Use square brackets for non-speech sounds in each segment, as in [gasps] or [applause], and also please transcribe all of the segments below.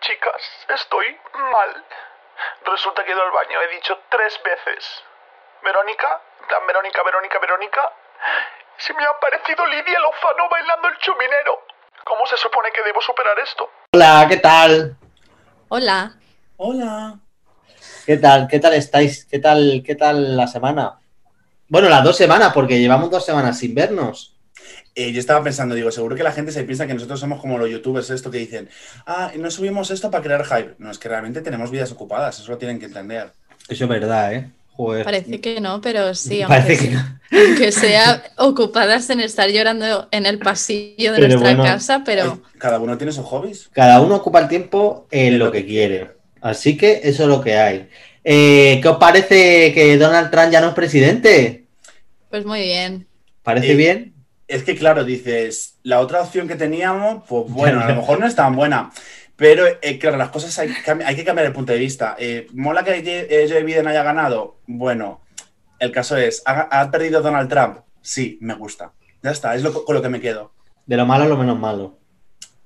Chicas, estoy mal. Resulta que he ido al baño, he dicho tres veces. Verónica, tan Verónica, Verónica, Verónica. Se me ha aparecido Lidia Lozano bailando el chuminero. ¿Cómo se supone que debo superar esto? Hola, ¿qué tal? Hola. Hola. ¿Qué tal? ¿Qué tal estáis? ¿Qué tal, qué tal la semana? Bueno, las dos semanas, porque llevamos dos semanas sin vernos. Eh, yo estaba pensando, digo, seguro que la gente se piensa que nosotros somos como los youtubers, esto que dicen, ah, no subimos esto para crear hype. No, es que realmente tenemos vidas ocupadas, eso lo tienen que entender. Eso es verdad, ¿eh? Joder. Parece que no, pero sí, [laughs] Parece aunque, que sea, no. [laughs] aunque sea ocupadas en estar llorando en el pasillo de Pero nuestra bueno. casa, pero Cada uno tiene sus hobbies. Cada uno ocupa el tiempo en lo que quiere. Así que eso es lo que hay. Eh, ¿Qué os parece que Donald Trump ya no es presidente? pues muy bien. ¿Parece Eh, bien? Es que, claro, dices, la otra opción que teníamos, pues bueno, a lo mejor no es tan buena. Pero, eh, claro, las cosas hay, que cambiar el punto de vista. Eh, ¿Mola que eh, Joe Biden haya ganado? Bueno, el caso es, ¿ha, ha perdido Donald Trump? Sí, me gusta. Ya está, es lo, con lo que me quedo. De lo malo a lo menos malo.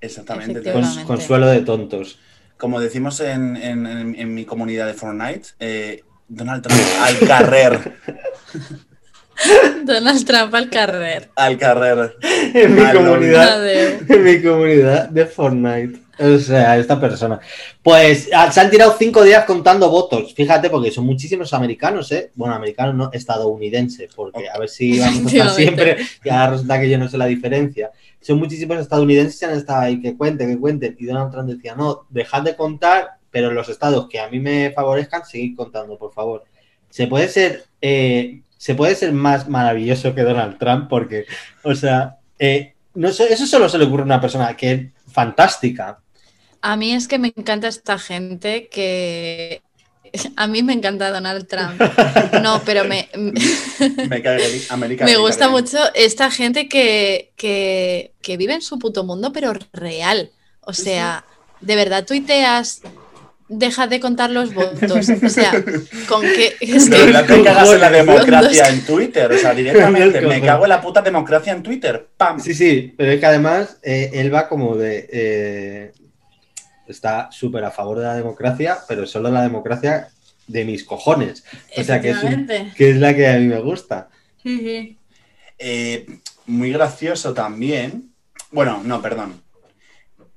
Exactamente. Cons- consuelo de tontos. Como decimos en, en- en- en mi comunidad de Fortnite, eh, Donald Trump al carrer. [laughs] [laughs] Donald Trump al carrer. Al carrer. En mi comunidad. En mi comunidad de Fortnite. O sea, esta persona. Pues ah, se han tirado cinco días contando votos. Fíjate, porque son muchísimos americanos, ¿eh? Bueno, americanos no, estadounidenses, porque a ver si vamos a estar siempre. Y ahora resulta que yo no sé la diferencia. Son muchísimos estadounidenses que han estado ahí, que cuenten, que cuenten. Y Donald Trump decía, no, dejad de contar, pero los estados que a mí me favorezcan, seguid contando, por favor. Se puede ser, eh, se puede ser más maravilloso que Donald Trump, porque, o sea, eh, no eso solo se le ocurre a una persona que es fantástica. A mí es que me encanta esta gente que... A mí me encanta Donald Trump. No, pero me, [laughs] Me cae América. me gusta mucho esta gente que, que, que vive en su puto mundo, pero real. O Sí, sea, de verdad tuiteas, deja de contar los votos. O sea, con que... [laughs] Es que te cagas en la democracia en Twitter. O sea, [laughs] directamente, me cago en la puta democracia en Twitter. ¡Pam! Sí, sí, pero es que además eh, él va como de... eh, está súper a favor de la democracia, pero solo la democracia de mis cojones. O sea, que es, un- Efectivamente. que es la que a mí me gusta. Sí, sí. Eh, muy gracioso también. Bueno, no, perdón.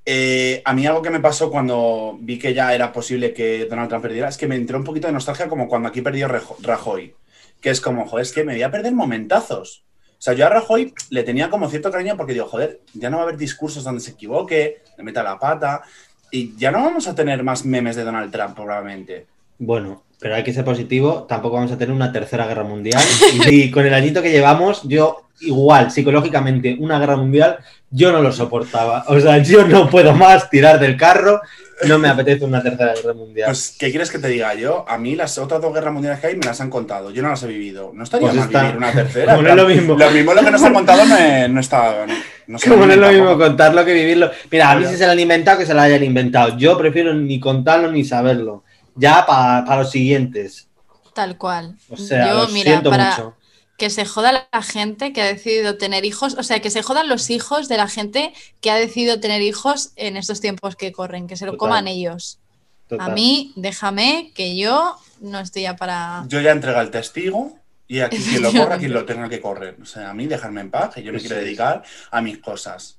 Eh, a mí algo que me pasó cuando vi que ya era posible que Donald Trump perdiera es que me entró un poquito de nostalgia como cuando aquí perdió Rajoy. Que es como, joder, es que me voy a perder momentazos. O sea, yo a Rajoy le tenía como cierto cariño porque digo, joder, ya no va a haber discursos donde se equivoque, le meta la pata. Y ya no vamos a tener más memes de Donald Trump, probablemente. Bueno, pero hay que ser positivo, tampoco vamos a tener una tercera guerra mundial. Y, [laughs] con el añito que llevamos, yo igual, psicológicamente, una guerra mundial, yo no lo soportaba. O sea, yo no puedo más tirar del carro, no me apetece una tercera guerra mundial. Pues, ¿qué quieres que te diga yo? A mí las otras dos guerras mundiales que hay me las han contado. Yo no las he vivido. No estaría Pues mal está- vivir una tercera. como no es lo mismo. Lo mismo lo que nos han contado no, es- no está. No, [laughs] Como no es lo mismo contarlo que vivirlo. Mira, a mí si se lo han inventado, que se lo hayan inventado. Yo prefiero ni contarlo ni saberlo. Ya para los siguientes. Tal cual. O sea, Yo, lo mira, siento para mucho. que se joda la gente que ha decidido tener hijos, o sea, que se jodan los hijos de la gente que ha decidido tener hijos en estos tiempos que corren, que se lo Total. coman ellos. Total. A mí, déjame que yo no estoy ya para... Yo ya entrega el testigo y aquí [laughs] quien lo corra, quien lo tenga que correr. O sea, a mí dejarme en paz, que yo me quiero dedicar a mis cosas.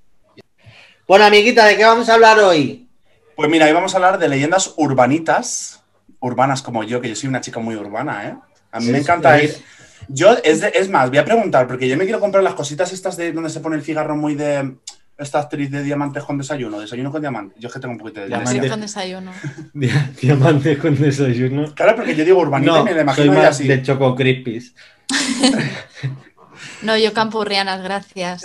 Bueno, amiguita, ¿de qué vamos a hablar hoy? Pues mira, hoy vamos a hablar de leyendas urbanitas, urbanas como yo, que yo soy una chica muy urbana, ¿eh? A mí Sí, me encanta sí. ir. Yo, es, de- es más, voy a preguntar, porque yo me quiero comprar las cositas estas de donde se pone el cigarro muy de esta actriz de diamantes con desayuno, desayuno con diamantes. Yo es que tengo un poquito de Diamantes. con desayuno. [laughs] Dia- Diamante con desayuno. Claro, porque yo digo urbanita No, y me la soy imagino ya más así. de Choco Crispies. [laughs] No, yo campurrianas, gracias.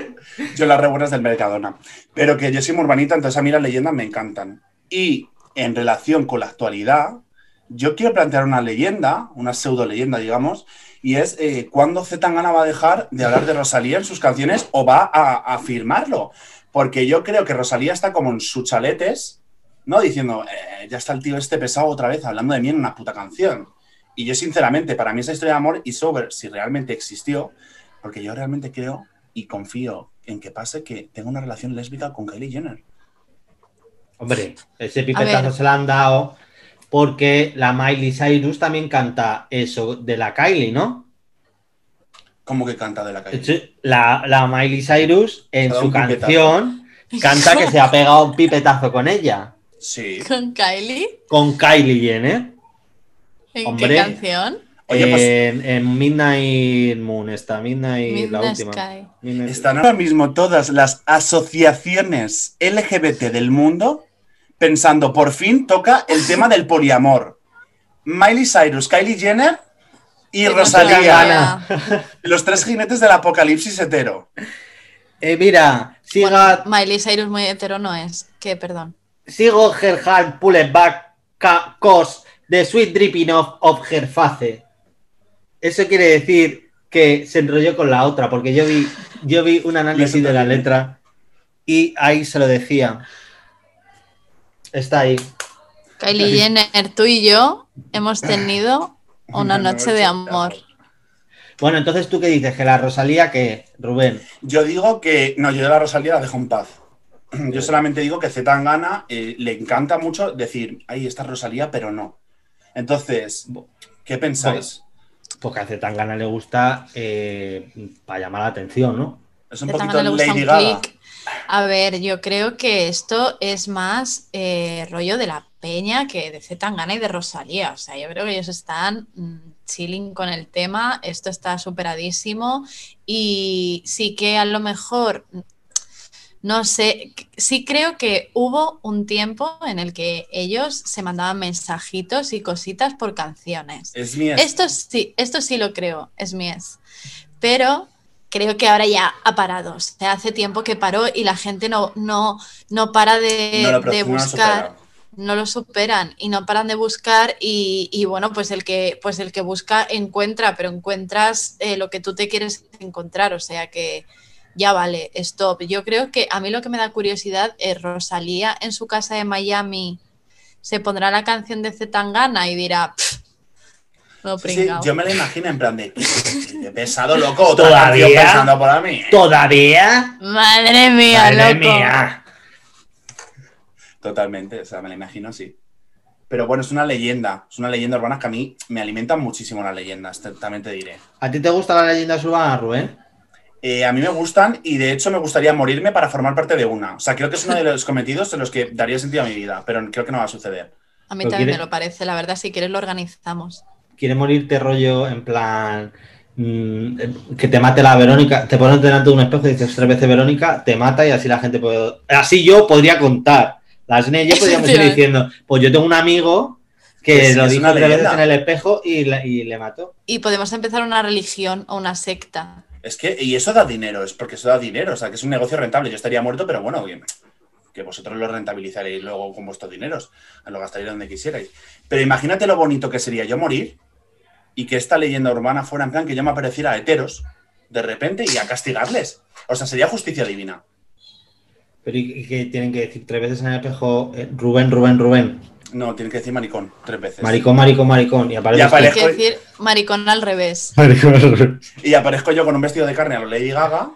[laughs] Yo las rebuenas del Mercadona. Pero que yo soy muy urbanita, entonces a mí las leyendas me encantan. Y en relación con la actualidad, yo quiero plantear una leyenda, una pseudo leyenda, digamos, y es eh, cuándo Zetangana va a dejar de hablar de Rosalía en sus canciones o va a, afirmarlo. Porque yo creo que Rosalía está como en sus chaletes, ¿no? Diciendo, "Eh, ya está el tío este pesado otra vez hablando de mí en una puta canción. Y yo, sinceramente, para mí esa historia de amor y sobre si realmente existió, porque yo realmente creo y confío en que pase que tenga una relación lésbica con Kylie Jenner. Hombre, ese pipetazo se lo han dado porque la Miley Cyrus también canta eso de la Kylie, ¿no? Como que canta de la. Sí, La, la Miley Cyrus en su pipetazo. canción canta que se ha pegado un pipetazo con ella, Sí. ¿Con Kylie? con Kylie Jenner. ¿En Hombre. qué canción? Oye, pues en, en Midnight Moon está, Midnight, la Midnight última. Sky. Midnight- están ahora mismo todas las asociaciones LGBT del mundo pensando, por fin toca el [laughs] tema del poliamor. Miley Cyrus, Kylie Jenner y Rosalía. [laughs] Los tres jinetes del apocalipsis hetero. Eh, mira, siga, Miley Cyrus muy hetero no es. Que, perdón. sigo her hand pulled back ca- cause the sweet dripping of, of her face. Eso quiere decir que se enrolló con la otra, porque yo vi, yo vi un análisis de la letra y ahí se lo decía. Está ahí. Kylie Jenner, tú y yo hemos tenido [clears throat] una noche de amor. Bueno, entonces tú qué dices, que la Rosalía que Rubén. Yo digo que. No, yo de la Rosalía la dejo en paz. [clears throat] Yo solamente digo que Zetangana eh, le encanta mucho decir, ahí está Rosalía, pero no. Entonces, ¿qué pensáis? Porque a Zetangana le gusta eh, para llamar la atención, ¿no? Es un Que poquito también le gusta Lady un Gaga. A ver, yo creo que esto es más eh, rollo de la peña que de Zetangana y de Rosalía. O sea, yo creo que ellos están mm, chilling con el tema, esto está superadísimo y sí que a lo mejor, mm, no sé, sí creo que hubo un tiempo en el que ellos se mandaban mensajitos y cositas por canciones. Es mi Esto sí, esto sí lo creo, es mies. Pero creo que ahora ya ha parado. O sea, hace tiempo que paró y la gente no, no, no para de, no lo, de no lo buscar, no lo superan y no paran de buscar y, y bueno, pues el que pues el que busca encuentra, pero encuentras eh, lo que tú te quieres encontrar. O sea que ya vale, stop. Yo creo que a mí lo que me da curiosidad es Rosalía en su casa de Miami se pondrá la canción de Zetangana y dirá, "Pff, Sí, sí, pringao". yo me la imagino en plan de, de pesado loco, ¿Todavía? pensando por mí. ¿Todavía? Madre mía, Madre loco. mía. Totalmente, o sea, me la imagino así. Pero bueno, es una leyenda, es una leyenda urbana que a mí me alimentan muchísimo las leyendas, también te diré. ¿A ti te gustan las leyendas urbanas, Rubén? Eh, a mí me gustan y de hecho me gustaría morirme para formar parte de una. O sea, creo que es uno de los cometidos en los que daría sentido a mi vida, pero creo que no va a suceder. A mí ¿Lo también me lo parece, la verdad, si quieres lo organizamos. ¿Quieres morirte rollo en plan mm, que te mate la Verónica? Te pones delante de un espejo y dices tres veces Verónica, te mata y así la gente puede... Así yo podría contar. Las y yo podríamos ir diciendo, pues yo tengo un amigo que sí, lo dijo una tres veces en el espejo y, la- y le mató. Y podemos empezar una religión o una secta. Es que, y eso da dinero, es porque eso da dinero, o sea, que es un negocio rentable. Yo estaría muerto, pero bueno, que, que vosotros lo rentabilizaréis luego con vuestros dineros, lo gastaréis donde quisierais. Pero imagínate lo bonito que sería yo morir y que esta leyenda urbana fuera en plan que yo me apareciera a heteros de repente y a castigarles. O sea, sería justicia divina. Pero y, que tienen que decir tres veces en el espejo, eh, Rubén, Rubén, Rubén, No, tienen que decir maricón tres veces. maricón, maricón, maricón. Y aparece Y Hay aparece- que decir maricón al revés. Maricón. Y aparezco yo con un vestido de carne a lo Lady Gaga,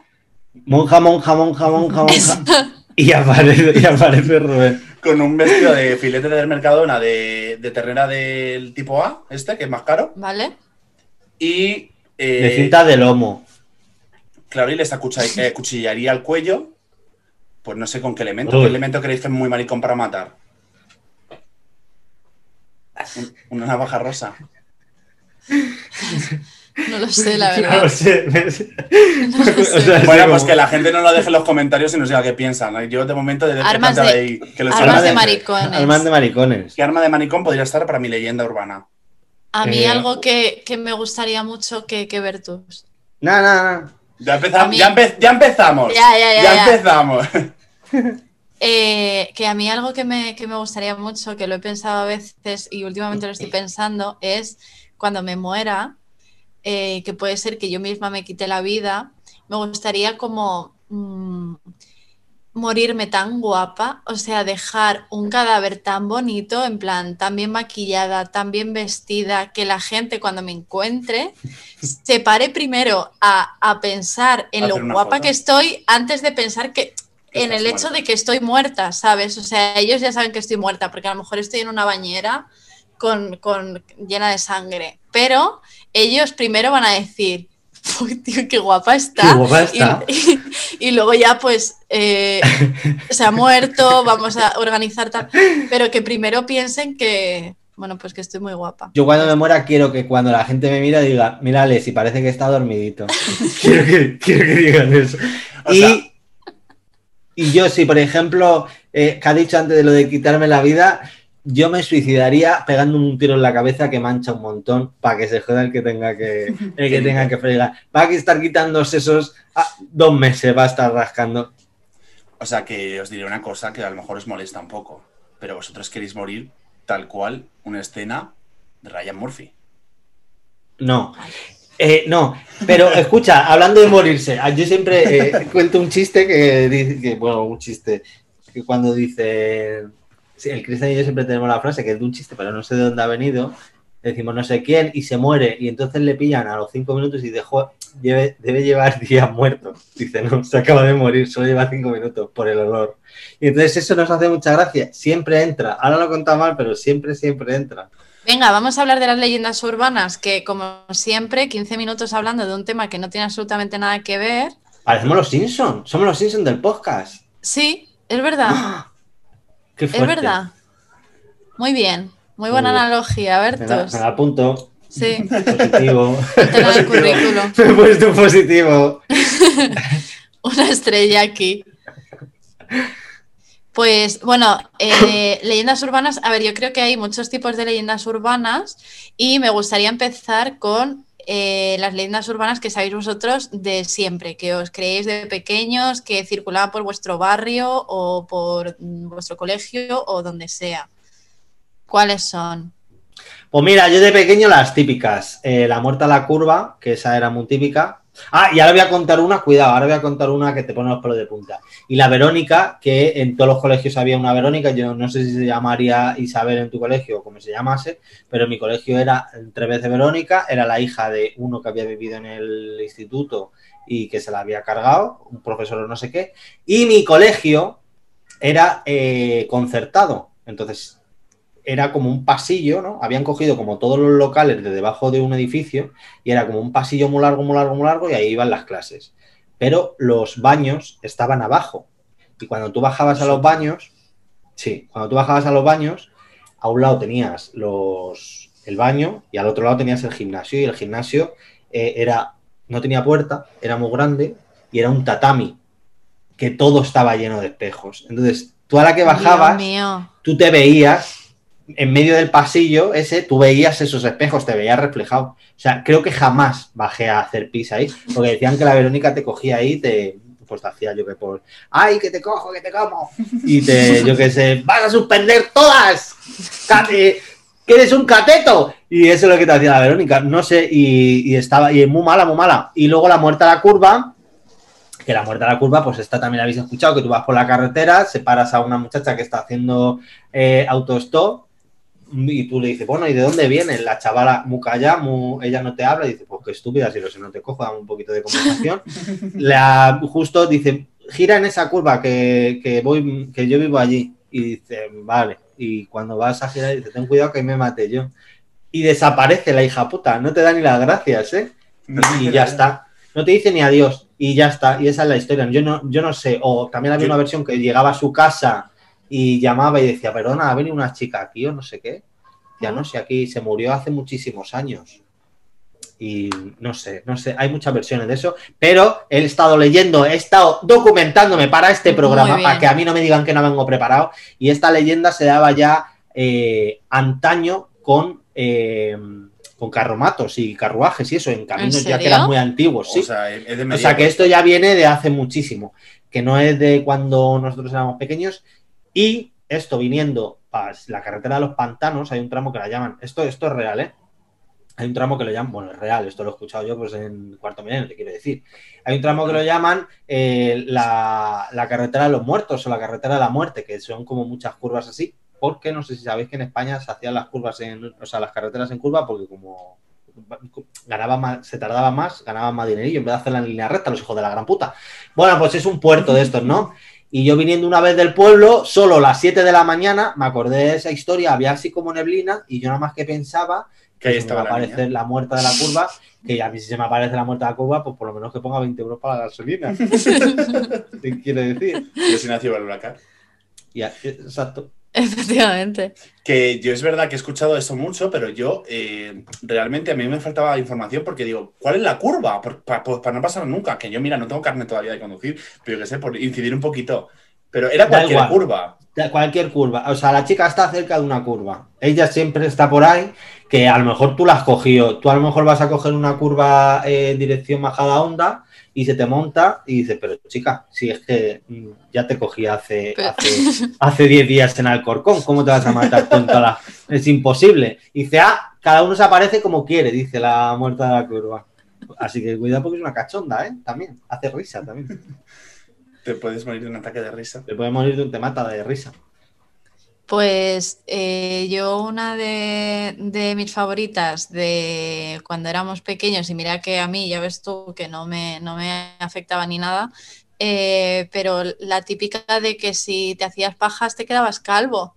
Monja, monja, monja, monja, monja. Y aparece, y aparece Rubén. con un vestido de filete del Mercadona de, de ternera del tipo A, este, que es más caro. ¿Vale? Y. eh, De cinta de lomo. Claro, y les eh, cuchillaría el cuello. Pues no sé con qué elemento. Uy. ¿Qué elemento creéis que es muy maricón para matar? Un- Una navaja rosa. [laughs] No lo sé, la [laughs] No verdad. [laughs] sé. No lo [laughs] O sé. sea, Bueno, como- pues que la gente no lo deje en los comentarios y nos diga qué piensan. Yo de momento de Armas de- ahí que lo armas de maricones. Armas de maricones. ¿Qué arma de maricón podría estar para mi leyenda urbana? A mí Eh, algo que, que me gustaría mucho que, que ver tú. No, no, no. Ya empezamos. mí- Ya, empe- ya empezamos. Ya, ya, ya, ya. empezamos. Eh, que a mí algo que me, que me gustaría mucho, que lo he pensado a veces y últimamente lo estoy pensando, es cuando me muera, eh, que puede ser que yo misma me quite la vida, me gustaría como mm, morirme tan guapa, o sea, dejar un cadáver tan bonito, en plan, tan bien maquillada, tan bien vestida, que la gente cuando me encuentre [laughs] se pare primero a, a pensar en lo guapa foto. que estoy antes de pensar que en el hecho de que estoy muerta, ¿sabes? O sea, ellos ya saben que estoy muerta, porque a lo mejor estoy en una bañera con, con llena de sangre. Pero ellos primero van a decir, Uy, tío, qué guapa está. Qué guapa está. Y, y- y luego ya, pues, eh, [laughs] se ha muerto, vamos a organizar tal. Pero que primero piensen que, bueno, pues que estoy muy guapa. Yo cuando me muera quiero que cuando la gente me mira diga, mírale, si parece que está dormidito. [laughs] quiero, que, quiero que digan eso. O y, sea- y yo, si por ejemplo, eh, que ha dicho antes de lo de quitarme la vida, yo me suicidaría pegando un tiro en la cabeza que mancha un montón para que se joda el que tenga que, el que, [laughs] tenga que fregar. Va a estar quitando sesos ah, dos meses, va a estar rascando. O sea, que os diré una cosa que a lo mejor os molesta un poco, pero vosotros queréis morir tal cual una escena de Ryan Murphy. No. Eh, no, pero escucha, hablando de morirse, ah, yo siempre eh, cuento un chiste que dice, que, bueno, un chiste, que cuando dice, sí, el Cristian y yo siempre tenemos la frase que es de un chiste, pero no sé de dónde ha venido, decimos no sé quién y se muere y entonces le pillan a los cinco minutos y dejó, lleve- debe llevar [laughs] días muerto. Dice, no, se acaba de morir, solo lleva cinco minutos por el olor. Y entonces eso nos hace mucha gracia, siempre entra, ahora lo he contado mal, pero siempre, siempre entra. Venga, vamos a hablar de las leyendas urbanas, que como siempre, 15 minutos hablando de un tema que no tiene absolutamente nada que ver. Parecemos los Simpsons, somos los Simpsons del podcast. Sí, es verdad, [gasps] Qué es verdad. Muy bien, muy buena Muy analogía, Bertos. me la apunto. Sí, Positivo. [laughs] ponte en el currículum. [laughs] Me he puesto positivo. [laughs] Una estrella aquí. Pues bueno, eh, leyendas urbanas, a ver, yo creo que hay muchos tipos de leyendas urbanas y me gustaría empezar con eh, las leyendas urbanas que sabéis vosotros de siempre, que os creéis de pequeños, que circulaban por vuestro barrio o por mm, vuestro colegio o donde sea. ¿Cuáles son? Pues mira, yo de pequeño las típicas. Eh, la muerta a la curva, que esa era muy típica. Ah, y ahora voy a contar una, cuidado, ahora voy a contar una que te pone los pelos de punta. Y la Verónica, que en todos los colegios había una Verónica, yo no sé si se llamaría Isabel en tu colegio o como se llamase, pero en mi colegio era tres veces Verónica, era la hija de uno que había vivido en el instituto y que se la había cargado, un profesor o no sé qué, y mi colegio era eh, concertado, entonces era como un pasillo, ¿no? Habían cogido como todos los locales de debajo de un edificio y era como un pasillo muy largo, muy largo, muy largo y ahí iban las clases. Pero los baños estaban abajo. Y cuando tú bajabas a los baños, sí, cuando tú bajabas a los baños, a un lado tenías los, el baño y al otro lado tenías el gimnasio y el gimnasio eh, era, no tenía puerta, era muy grande y era un tatami que todo estaba lleno de espejos. Entonces, tú a la que bajabas, tú te veías en medio del pasillo ese, tú veías esos espejos, te veías reflejado. O sea, creo que jamás bajé a hacer pis ahí, porque decían que la Verónica te cogía ahí te, pues te hacía yo que por, ay, que te cojo, que te como. Y te, yo que sé, vas a suspender todas. Que eres un cateto. Y eso es lo que te hacía la Verónica. No sé, y, estaba, y muy mala, muy mala. Y luego la muerte a la curva, que la muerte a la curva, pues esta también la habéis escuchado, que tú vas por la carretera, separas a una muchacha que está haciendo eh, autostop y tú le dices, bueno, ¿y de dónde viene? La chavala muy callada, muy- ella no te habla y dice, pues qué estúpida, si lo sé, no te cojo, dame un poquito de conversación. [laughs] La, justo dice, gira en esa curva que, que voy, que yo vivo allí. Y dice, vale. Y cuando vas a girar, dice, ten cuidado que me mate yo. Y desaparece la hija puta, no te da ni las gracias, ¿eh? y ya está. No te dice ni adiós y ya está. Y esa es la historia. Yo no, yo no sé. O también había una versión que llegaba a su casa y llamaba y decía, perdona, ha venido una chica aquí o no sé qué. Ya no sé, aquí se murió hace muchísimos años. Y no sé, no sé, hay muchas versiones de eso, pero he estado leyendo, he estado documentándome para este programa, para que a mí no me digan que no vengo preparado. Y esta leyenda se daba ya eh, antaño con, eh, con carromatos y carruajes y eso, en caminos ya que eran muy antiguos. Sí. O sea, es de O sea medieval. que esto ya viene de hace muchísimo, que no es de cuando nosotros éramos pequeños. Y esto viniendo para la carretera de los pantanos, hay un tramo que la llaman, esto, esto es real, ¿eh? Hay un tramo que lo llaman, bueno, es real, esto lo he escuchado yo pues en cuarto milenio, te quiero decir. Hay un tramo que lo llaman eh, la, carretera de los muertos o la carretera de la muerte, que son como muchas curvas así, porque no sé si sabéis que en España se hacían las curvas en, o sea, las carreteras en curva porque como ganaba más, se tardaba más, ganaban más dinerillo en vez de hacerla en línea recta, los hijos de la gran puta. Bueno, pues es un puerto de estos, ¿no? Y yo viniendo una vez del pueblo, solo a las 7 de la mañana, me acordé de esa historia, había así como neblina, y yo nada más que pensaba Que ahí se me estaba va a aparecer niña. la muerta de la curva, que a mí si se me aparece la muerta de la curva, pues por lo menos que ponga 20 euros para la gasolina. [laughs] ¿Qué quiere decir? Yo soy nacido en Huracán. Ya, exacto. [laughs] Efectivamente. Que yo es verdad que he escuchado eso mucho, pero yo eh, realmente a mí me faltaba información porque digo, ¿cuál es la curva? Por- pa- pues para no pasar nunca. Que yo, mira, no tengo carne todavía de conducir, pero yo qué sé, por incidir un poquito. Pero era cualquier igual. curva. Cualquier curva. O sea, la chica está cerca de una curva. Ella siempre está por ahí, que a lo mejor tú la has cogido. Tú a lo mejor vas a coger una curva en dirección bajada onda y se te monta y dices, pero chica, si es que mm, ya te cogí hace Pero- hace [laughs] hace 10 días en Alcorcón, ¿cómo te vas a matar toda la- Es imposible. Y dice, ah, cada uno se aparece como quiere, dice la muerta de la curva. Así que cuidado porque es una cachonda, ¿eh? También, hace risa también. Te puedes morir de un ataque de risa. Te puede morir de un te mata de risa. Pues eh, yo una de, de mis favoritas de cuando éramos pequeños, y mira que a mí, ya ves tú, que no me, no me afectaba ni nada, eh, pero la típica de que si te hacías pajas te quedabas calvo.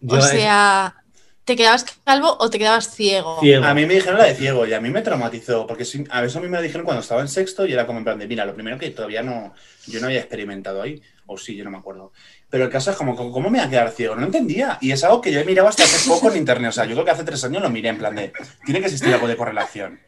Yo, o sea, ¿te quedabas calvo o te quedabas ciego? ciego. A mí me dijeron la de ciego y a mí me traumatizó, porque a eso a mí me lo dijeron cuando estaba en sexto y era como en plan de, mira, lo primero que todavía no, yo no había experimentado ahí, o sí, yo no me acuerdo. Pero el caso es como, ¿cómo me voy a quedar ciego? No entendía. Y es algo que yo he mirado hasta hace poco en internet. O sea, yo creo que hace tres años lo miré en plan de, tiene que existir algo de correlación.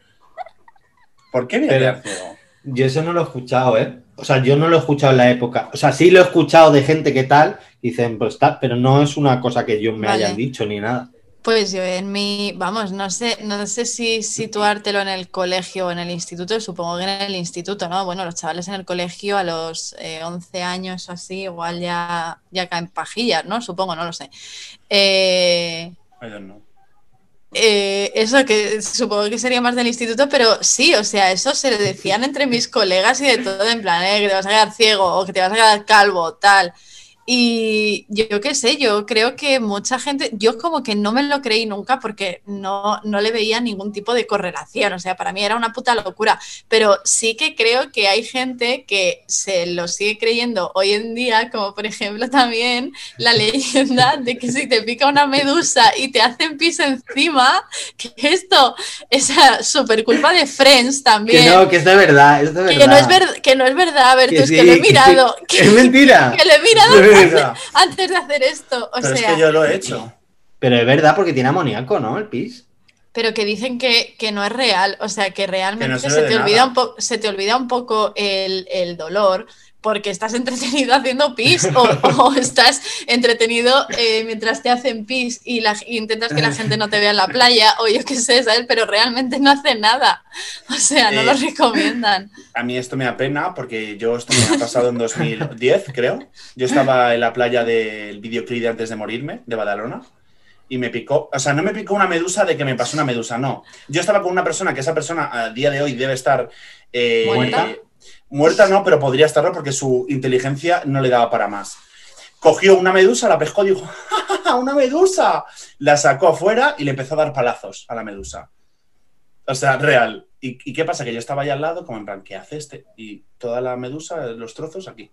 ¿Por qué me voy a quedar ciego? Yo eso no lo he escuchado, ¿eh? O sea, yo no lo he escuchado en la época. O sea, sí lo he escuchado de gente que tal, dicen, pues tal, pero no es una cosa que yo me Vale. hayan dicho ni nada. Pues yo en mi, vamos, no sé, no sé si situártelo en el colegio o en el instituto, supongo que en el instituto, ¿no? Bueno, los chavales en el colegio a los eh, 11 años o así, igual ya, ya caen pajillas, ¿no? Supongo, no lo sé. Eh, I don't know. eh, eso que supongo que sería más del instituto, pero sí, o sea, eso se lo decían entre mis colegas y de todo, en plan, eh, que te vas a quedar ciego o que te vas a quedar calvo, tal. Y yo qué sé, yo creo que mucha gente, yo como que no me lo creí nunca porque no, no le veía ningún tipo de correlación, o sea, para mí era una puta locura, pero sí que creo que hay gente que se lo sigue creyendo hoy en día, como por ejemplo [laughs] también la leyenda de que si te pica una medusa y te hacen pis encima, que esto es súper culpa de Friends también. Que no, que es de verdad, es de verdad. Que no es, ver- que no es verdad, Bertus, Que que, sí, lo he que mirado. Que, Es mentira. [laughs] que lo he mirado [laughs] antes, de hacer esto. O Pero sea, es que yo lo he hecho. Pero es verdad porque tiene amoníaco, ¿no? El pis. pero que dicen que, que no es real. O sea, que realmente se te olvida un po- se te olvida un poco el, el dolor. Porque estás entretenido [laughs] haciendo pis o, o estás entretenido eh, mientras te hacen pis y, la- y intentas que la gente no te vea en la playa o yo qué sé, ¿sabes? Pero realmente no hace nada. O sea, no Eh, lo recomiendan. A mí esto me da pena porque yo esto me ha pasado en 2010, creo. Yo estaba en la playa del videoclip de Antes de Morirme, de Badalona, y me picó, o sea, no me picó una medusa de que me pasó una medusa, no. Yo estaba con una persona que esa persona a día de hoy debe estar... eh, ¿Muerta? Muerta no, pero podría estarlo porque su inteligencia no le daba para más. Cogió una medusa, la pescó y dijo, ¡Ja, ja, ja, una medusa! La sacó afuera y le empezó a dar palazos a la medusa. O sea, real. ¿Y, y qué pasa? Que yo estaba ahí al lado, como en plan, ¿qué hace este? Y toda la medusa, los trozos aquí.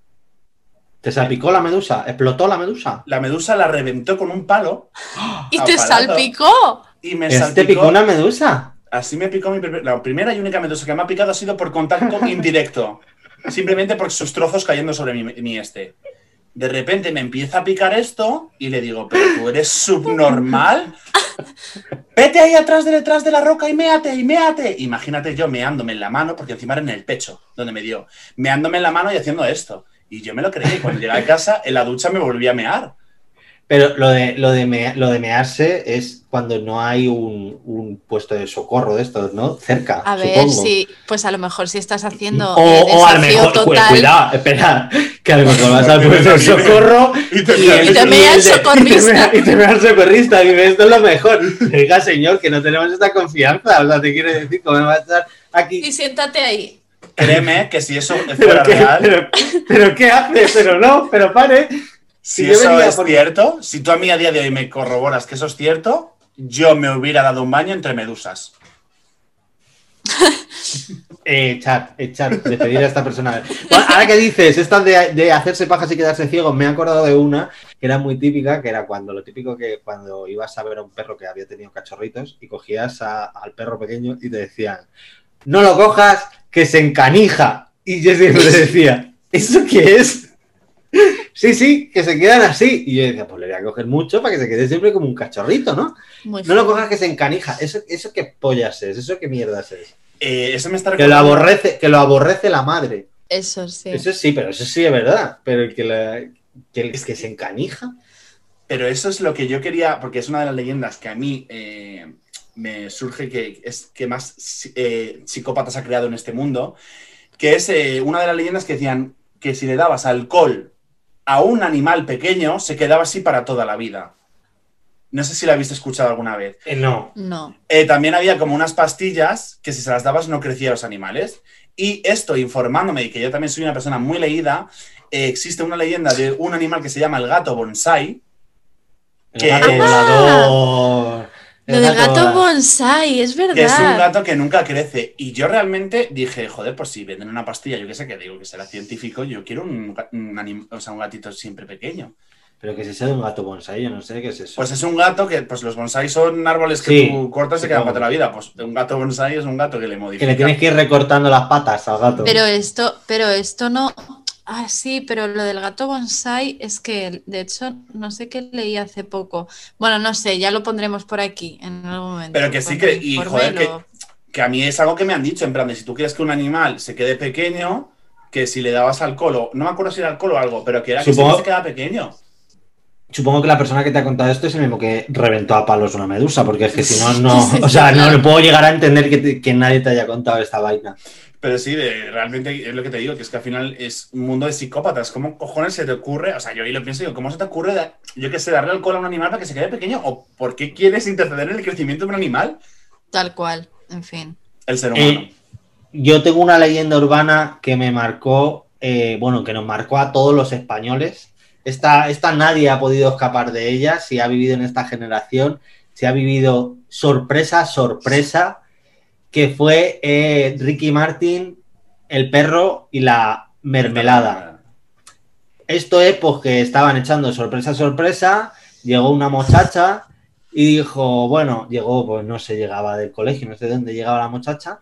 ¿Te salpicó la medusa? ¿Explotó la medusa? La medusa la reventó con un palo [gasps] Y te salpicó. y me ¿Este salpicó. picó una medusa? Así me picó mi primer- la primera y única medusa que me ha picado ha sido por contacto [laughs] indirecto. Simplemente por sus trozos cayendo sobre mi, mi este. De repente me empieza a picar esto y le digo, pero tú eres subnormal. Vete ahí atrás de detrás de la roca y méate, y méate. Imagínate yo meándome en la mano, porque encima era en el pecho donde me dio. Meándome en la mano y haciendo esto. Y yo me lo creí. Cuando llegué a casa, en la ducha me volví a mear. Pero lo de, lo de, mea- lo de mearse es cuando no hay un, un puesto de socorro de estos, ¿no? Cerca. A ver supongo. si, pues a lo mejor si estás haciendo O, eh, o a lo mejor, total cuidado, espera, que a lo mejor vas al puesto de me- socorro y te y, mea- el- y te mea el socorrista. Y te mea, el socorrista, [laughs] y esto es lo mejor. Oiga, señor, que no tenemos esta confianza. O sea, te quiero decir, ¿cómo me va a estar aquí? y siéntate ahí. Créeme que si eso [laughs] ¿Pero fuera qué, real, pero, pero qué hace? Pero no, pero pare. Si eso es por- cierto, si tú a mí a día de hoy me corroboras que eso es cierto, yo me hubiera dado un baño entre medusas. [laughs] Eh, echar, echar, despedir a esta persona. Bueno, ahora que dices, estas de, de hacerse pajas y quedarse ciego, me he acordado de una que era muy típica, que era cuando lo típico que cuando ibas a ver a un perro que había tenido cachorritos y cogías a- al perro pequeño y te decían, no lo cojas, que se encanija. Y yo siempre decía, ¿eso qué es? Sí, sí, que se quedan así. Y yo decía, pues le voy a coger mucho para que se quede siempre como un cachorrito, ¿no? Muy No lo cojas que se encanija. ¿Eso, eso qué pollas es? ¿Eso qué mierdas es? Eh, eso me está Que lo aborrece, que lo aborrece la madre. Eso sí. Eso sí, pero eso sí es verdad. Pero el que, la- que, el que se encanija. Pero eso es lo que yo quería, porque es una de las leyendas que a mí eh, me surge que es que más eh, psicópatas ha creado en este mundo, que es eh, una de las leyendas que decían que si le dabas alcohol a un animal pequeño, se quedaba así para toda la vida. No sé si la habéis escuchado alguna vez. Eh, no. No. Eh, también había como unas pastillas que si se las dabas no crecían los animales. Y esto, informándome, y que yo también soy una persona muy leída, eh, existe una leyenda de un animal que se llama el gato bonsai, El Que- gato volador. Lo El del gato bonsai, es verdad. que es un gato que nunca crece. Y yo realmente dije, joder, pues si venden una pastilla, yo qué sé, que digo que será científico, yo quiero un, un anim- o sea, un gatito siempre pequeño. Pero que si sea de un gato bonsai, yo no sé qué es eso. Pues es un gato que, pues los bonsai son árboles que Sí, tú cortas y se quedan para toda la vida. Pues un gato bonsai es un gato que le que modifica. le tienes que ir recortando las patas al gato. Pero esto, pero esto no. Ah, sí, pero lo del gato bonsai es que, de hecho, no sé qué leí hace poco. Bueno, no sé, ya lo pondremos por aquí en algún momento. Pero que sí que- y, joder, que- que a mí es algo que me han dicho, en plan de si tú quieres que un animal se quede pequeño, que si le dabas alcohol, o no me acuerdo si era alcohol o algo, pero que era que Supongo- siempre se queda pequeño. Supongo que la persona que te ha contado esto es el mismo que reventó a palos una medusa, porque es que si no, no. [laughs] O sea, no le puedo llegar a entender que, te- que nadie te haya contado esta vaina. Pero sí, de- realmente es lo que te digo, que es que al final es un mundo de psicópatas. ¿Cómo cojones se te ocurre? O sea, yo ahí lo pienso digo, ¿cómo se te ocurre, yo que sé, darle alcohol a un animal para que se quede pequeño? ¿O por qué quieres interceder en el crecimiento de un animal? Tal cual, en fin. El ser humano. Eh, yo tengo una leyenda urbana que me marcó, eh, bueno, que nos marcó a todos los españoles. Esta, esta nadie ha podido escapar de ella, si ha vivido en esta generación, si ha vivido sorpresa, sorpresa, que fue eh, Ricky Martin, el perro y la mermelada. Esto es porque estaban echando sorpresa, sorpresa, llegó una muchacha y dijo, bueno, llegó, pues no sé, llegaba del colegio, no sé de dónde llegaba la muchacha,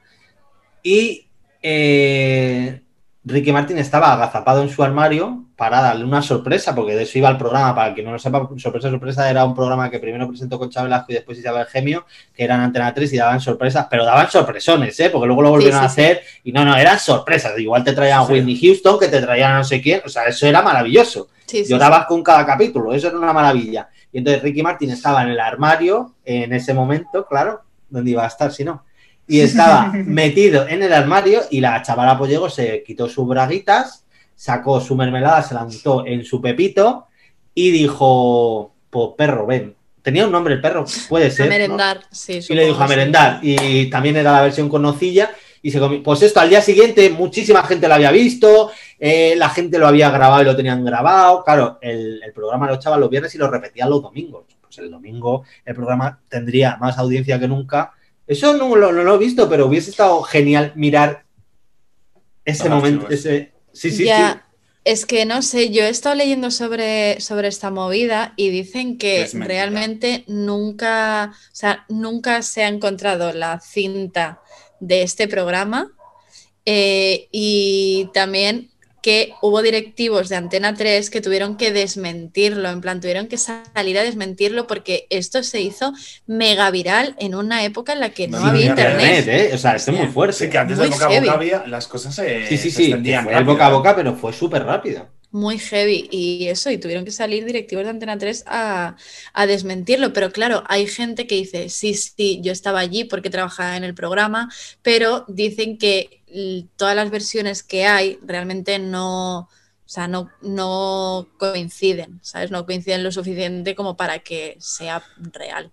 y eh, Ricky Martin estaba agazapado en su armario para darle una sorpresa, porque de eso iba el programa, para el que no lo sepa, sorpresa, sorpresa era un programa que primero presentó con Velasco y después Isabel Gemio, que eran Antena 3 y daban sorpresas, pero daban sorpresones, ¿eh? porque luego lo volvieron Sí, a sí, hacer y no, no, eran sorpresas, igual te traían a. Whitney Houston, que te traían a no sé quién, o sea, eso era maravilloso. Llorabas con cada capítulo, eso era una maravilla. Y entonces Ricky Martin estaba en el armario en ese momento, claro, donde iba a estar si no. Y estaba [laughs] metido en el armario y la chavala Pollego se quitó sus braguitas, sacó su mermelada, se la untó en su pepito y dijo, pues perro, ven. Tenía un nombre el perro, puede ser. A ¿no? merendar, sí. Y le dijo a sí. merendar. Y también era la versión con nocilla. Y se comió. Pues esto al día siguiente, muchísima gente lo había visto, eh, la gente lo había grabado y lo tenían grabado. Claro, el, el programa lo echaban los viernes y lo repetían los domingos. Pues el domingo el programa tendría más audiencia que nunca. Eso no, lo- no lo he visto, pero hubiese estado genial mirar ese Los momento. archivos. Ese, sí, sí, ya, sí. es que no sé, yo he estado leyendo sobre, sobre esta movida y dicen que realmente nunca, o sea, nunca se ha encontrado la cinta de este programa eh, y también que hubo directivos de Antena 3 que tuvieron que desmentirlo, en plan, tuvieron que salir a desmentirlo porque esto se hizo mega viral en una época en la que no Sí, había internet. internet. ¿eh? O sea, esto es muy fuerte. Sí, que antes de Muy boca a boca había, las cosas se, Sí, sí, se sí. extendían Fue rápido. boca a boca, pero fue súper rápido. Muy heavy y eso, y tuvieron que salir directivos de Antena 3 a, a desmentirlo, pero claro, hay gente que dice, sí, sí, yo estaba allí porque trabajaba en el programa, pero dicen que todas las versiones que hay realmente no, o sea, no, no coinciden, ¿sabes? No coinciden lo suficiente como para que sea real.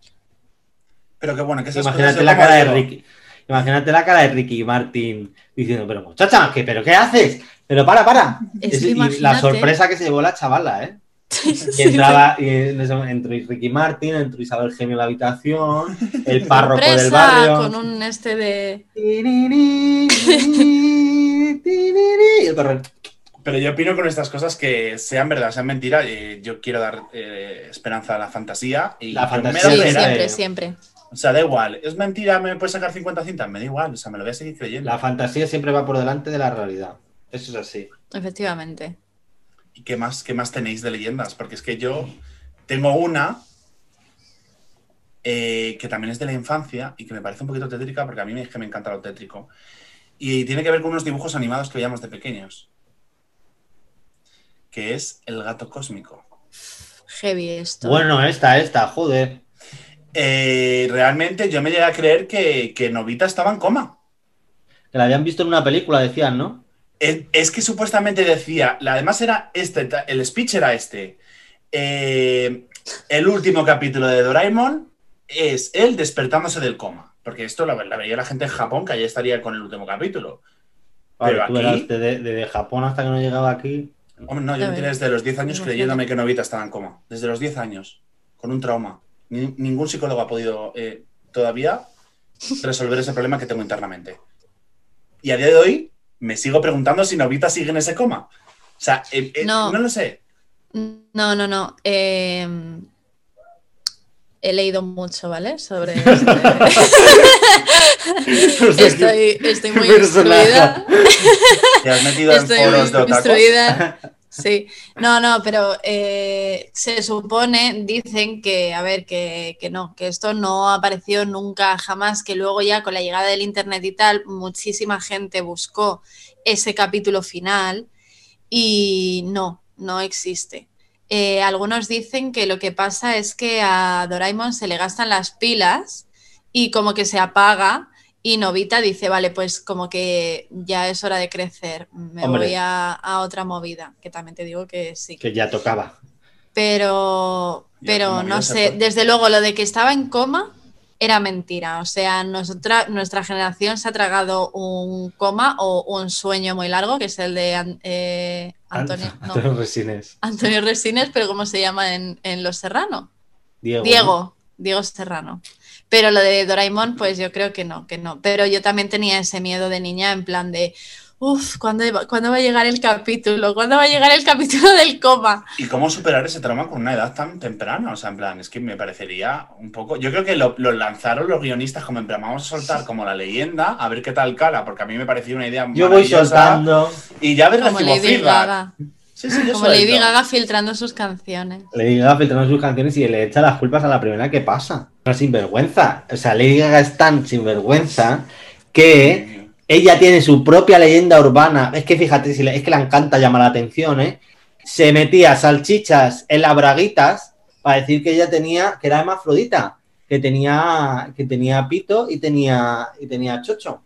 Pero que bueno, que Imagínate la cara de Ricky. Imagínate la cara de Ricky Martin diciendo, pero muchacha, ¿qué, ¿pero qué haces? Pero para, para. Es Es- que y la sorpresa que se llevó la chavala, ¿eh? [laughs] Y Sí, entraba, y en ese momento entró Ricky Martin, entró Isabel Gemio en la habitación, el [laughs] párroco del barrio. con un este de... Tirini, [laughs] y el perro. Pero yo opino con estas cosas que sean verdad, sean mentira. eh, yo quiero dar eh, esperanza a la fantasía. Y La me fantasía, siempre, eh. siempre. O sea, da igual. ¿Es mentira? ¿Me puedes sacar 50 cintas? Me da igual. O sea, me lo voy a seguir creyendo. La fantasía siempre va por delante de la realidad. Eso es así. Efectivamente. ¿Y qué más, qué más tenéis de leyendas? Porque es que yo tengo una eh, que también es de la infancia y que me parece un poquito tétrica porque a mí me, es que me encanta lo tétrico. Y tiene que ver con unos dibujos animados que veíamos de pequeños. Que es El gato cósmico. Heavy esto. Bueno, esta, esta, joder. Eh, realmente yo me llegué a creer que, que Novita estaba en coma. Que la habían visto en una película, decían, ¿no? Es, es que supuestamente decía, la- además era este, el speech era este. Eh, el último capítulo de Doraemon es él despertándose del coma. Porque esto la, la veía la gente en Japón, que allá estaría con el último capítulo. Vale, Pero tú aquí- desde, desde Japón hasta que no llegaba aquí. Hombre, no, yo A me tiré desde los 10 años creyéndome que Novita estaba en coma. Desde los 10 años, con un trauma. Ni- ningún psicólogo ha podido eh, todavía resolver ese problema que tengo internamente. Y a día de hoy me sigo preguntando si Novita sigue en ese coma. O sea, eh, eh, No. no lo sé. No, no, no. eh, he leído mucho, ¿vale? Sobre [laughs] este- estoy, estoy muy Personaje. instruida. Te has metido en Estoy foros de otakus. instruida. [laughs] Sí, no, no, pero eh, se supone, dicen que, a ver, que, que no, que esto no apareció nunca jamás, que luego ya con la llegada del Internet y tal, muchísima gente buscó ese capítulo final y no, no existe. Eh, algunos dicen que lo que pasa es que a Doraemon se le gastan las pilas y como que se apaga y Novita dice, vale, pues como que ya es hora de crecer, me Hombre. voy a, a otra movida, que también te digo que sí. Que ya tocaba. Pero, Ya, pero no sé, desde luego lo de que estaba en coma era mentira. O sea, nosotras, nuestra generación se ha tragado un coma o un sueño muy largo, que es el de eh, Antonio, no, Antonio Resines. Antonio Resines, pero ¿cómo se llama en, en Los Serrano? Diego. Diego, Diego Serrano. Pero lo de Doraemon, pues yo creo que no, que no. Pero yo también tenía ese miedo de niña en plan de, uff, ¿cuándo, va- ¿cuándo va a llegar el capítulo? ¿Cuándo va a llegar el capítulo [laughs] del coma? ¿Y cómo superar ese trauma con una edad tan temprana? O sea, en plan, es que me parecería un poco. Yo creo que lo, lo lanzaron los guionistas como en plan, vamos a soltar como la leyenda, a ver qué tal cala, porque a mí me parecía una idea Yo voy soltando. Y ya Como recibo feedback. Gaga. Sí, sí, yo Como Lady. Gaga filtrando sus canciones. Lady Gaga filtrando sus canciones y le echa las culpas a la primera que pasa. Una sinvergüenza. O sea, Lady Gaga es tan sinvergüenza que ella tiene su propia leyenda urbana. Es que fíjate, si le- es que le encanta llamar la atención, ¿eh? Se metía salchichas en las braguitas para decir que ella tenía, que era hermafrodita, que tenía, que tenía pito y tenía, y tenía chocho.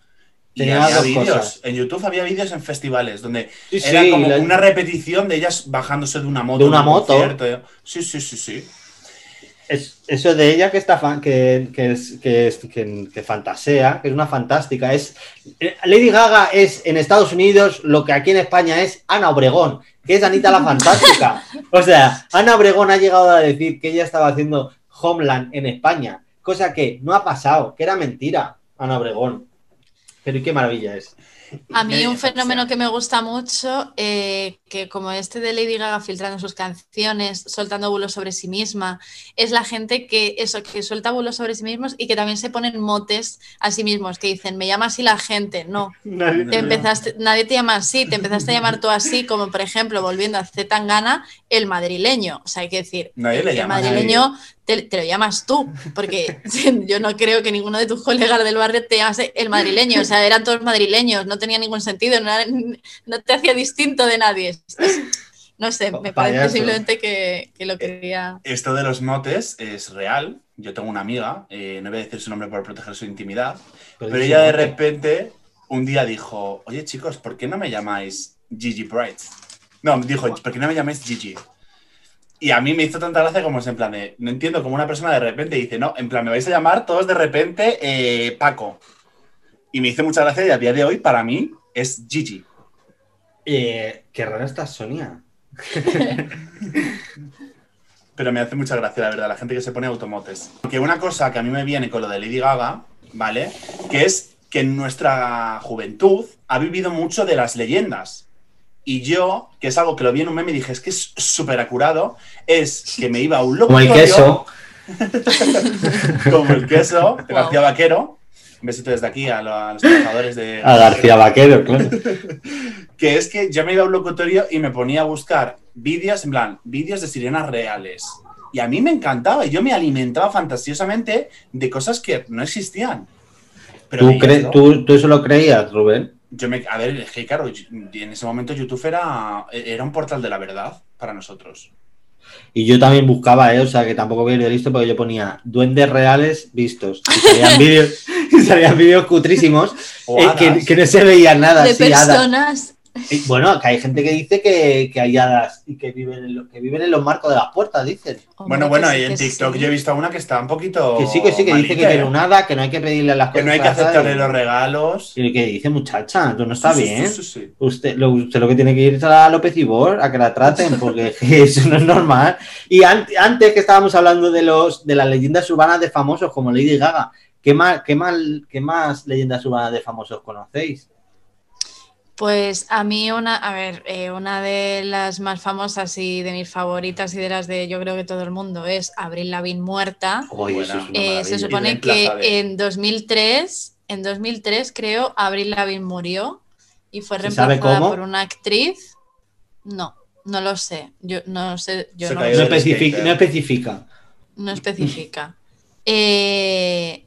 Y había vídeos. En YouTube había vídeos en festivales donde Sí, era sí, como la- una repetición de ellas bajándose de una moto. De una un moto. concierto. Sí, sí, sí, sí. Es, eso de ella que está fan- que, que, es, que, es- que- que fantasea, que es una fantástica. Es eh, Lady Gaga es en Estados Unidos lo que aquí en España es Ana Obregón, que es Anita la Fantástica. O sea, Ana Obregón ha llegado a decir que ella estaba haciendo Homeland en España, cosa que no ha pasado, que era mentira, Ana Obregón. Pero qué maravilla es. A mí un fenómeno que me gusta mucho, eh, que como este de Lady Gaga filtrando sus canciones, soltando bulos sobre sí misma, es la gente que eso, que suelta bulos sobre sí mismos y que también se ponen motes a sí mismos, que dicen, me llama así la gente. No, [laughs] te empezaste, nadie te llama así, te empezaste a llamar tú así, como por ejemplo, volviendo a Z Tangana, el madrileño. O sea, hay que decir, Nadie le el llama madrileño te, te lo llamas tú, porque [laughs] yo no creo que ninguno de tus colegas del barrio te llamase el madrileño, o sea, eran todos madrileños, no tenía ningún sentido, no, era- no te hacía distinto de nadie. Es- no sé, me parece Payaso. simplemente que, que lo quería... Esto de los motes es real. Yo tengo una amiga, eh, no voy a decir su nombre por proteger su intimidad, pero ella de repente un día dijo, oye chicos, ¿por qué no me llamáis Gigi Bright? No, dijo, ¿por qué no me llamáis Gigi? Y a mí me hizo tanta gracia como es en plan de, no entiendo cómo una persona de repente dice, no, en plan, me vais a llamar todos de repente eh, Paco. Y me hizo mucha gracia y a día de hoy para mí es Gigi. Eh, qué rara está Sonia. [laughs] [laughs] Pero me hace mucha gracia, la verdad, la gente que se pone automotes. Porque una cosa que a mí me viene con lo de Lady Gaga, ¿vale? Que es que en nuestra juventud ha vivido mucho de las leyendas. Y yo, que es algo que lo vi en un meme y dije, es que es súper acurado, es que me iba a un Como el queso. [laughs] como el queso, de Wow. García Vaquero. Un besito desde aquí a, lo- a los trabajadores de... A García Vaquero, claro. [laughs] Que es que yo me iba a un locutorio y me ponía a buscar vídeos, en plan, vídeos de sirenas reales. Y a mí me encantaba, y yo me alimentaba fantasiosamente de cosas que no existían. Pero ¿Tú, cre- tú, tú eso lo creías, Rubén? Yo me, a ver, es que claro, en ese momento YouTube era, era un portal de la verdad para nosotros. Y yo también buscaba, ¿eh? O sea, que tampoco había ido listo porque yo ponía duendes reales vistos. Y salían [laughs] vídeos, y salían vídeos cutrísimos eh, que, que no se veía nada. de personas. Bueno, que hay gente que dice que, que hay hadas y que viven, en lo- que viven en los marcos de las puertas, dicen. Hombre, Bueno, bueno, sí, y en que TikTok sí. yo he visto una que está un poquito. Que sí, que sí, que dice que tiene ¿eh? un hada, que no hay que pedirle las cosas. Que no hay que aceptarle los regalos. Y que dice, muchacha, tú no está Sí, bien. sí, sí, sí. Usted lo, usted lo que tiene que ir es a López Ibor a que la traten, [laughs] porque eso no es normal. Y an- antes que estábamos hablando de los de las leyendas urbanas de famosos como Lady Gaga, ¿qué más, qué más, qué más leyendas urbanas de famosos conocéis? Pues a mí una, a ver, eh, una de las más famosas y de mis favoritas y de las de yo creo que todo el mundo es Avril Lavigne muerta. Eh, se supone que en 2003, en 2003 creo, Avril Lavigne murió y fue ¿Se sabe reemplazada cómo? por una actriz. No, no lo sé. Yo no sé, yo no, no, especifica, no especifica. no especifica. Eh,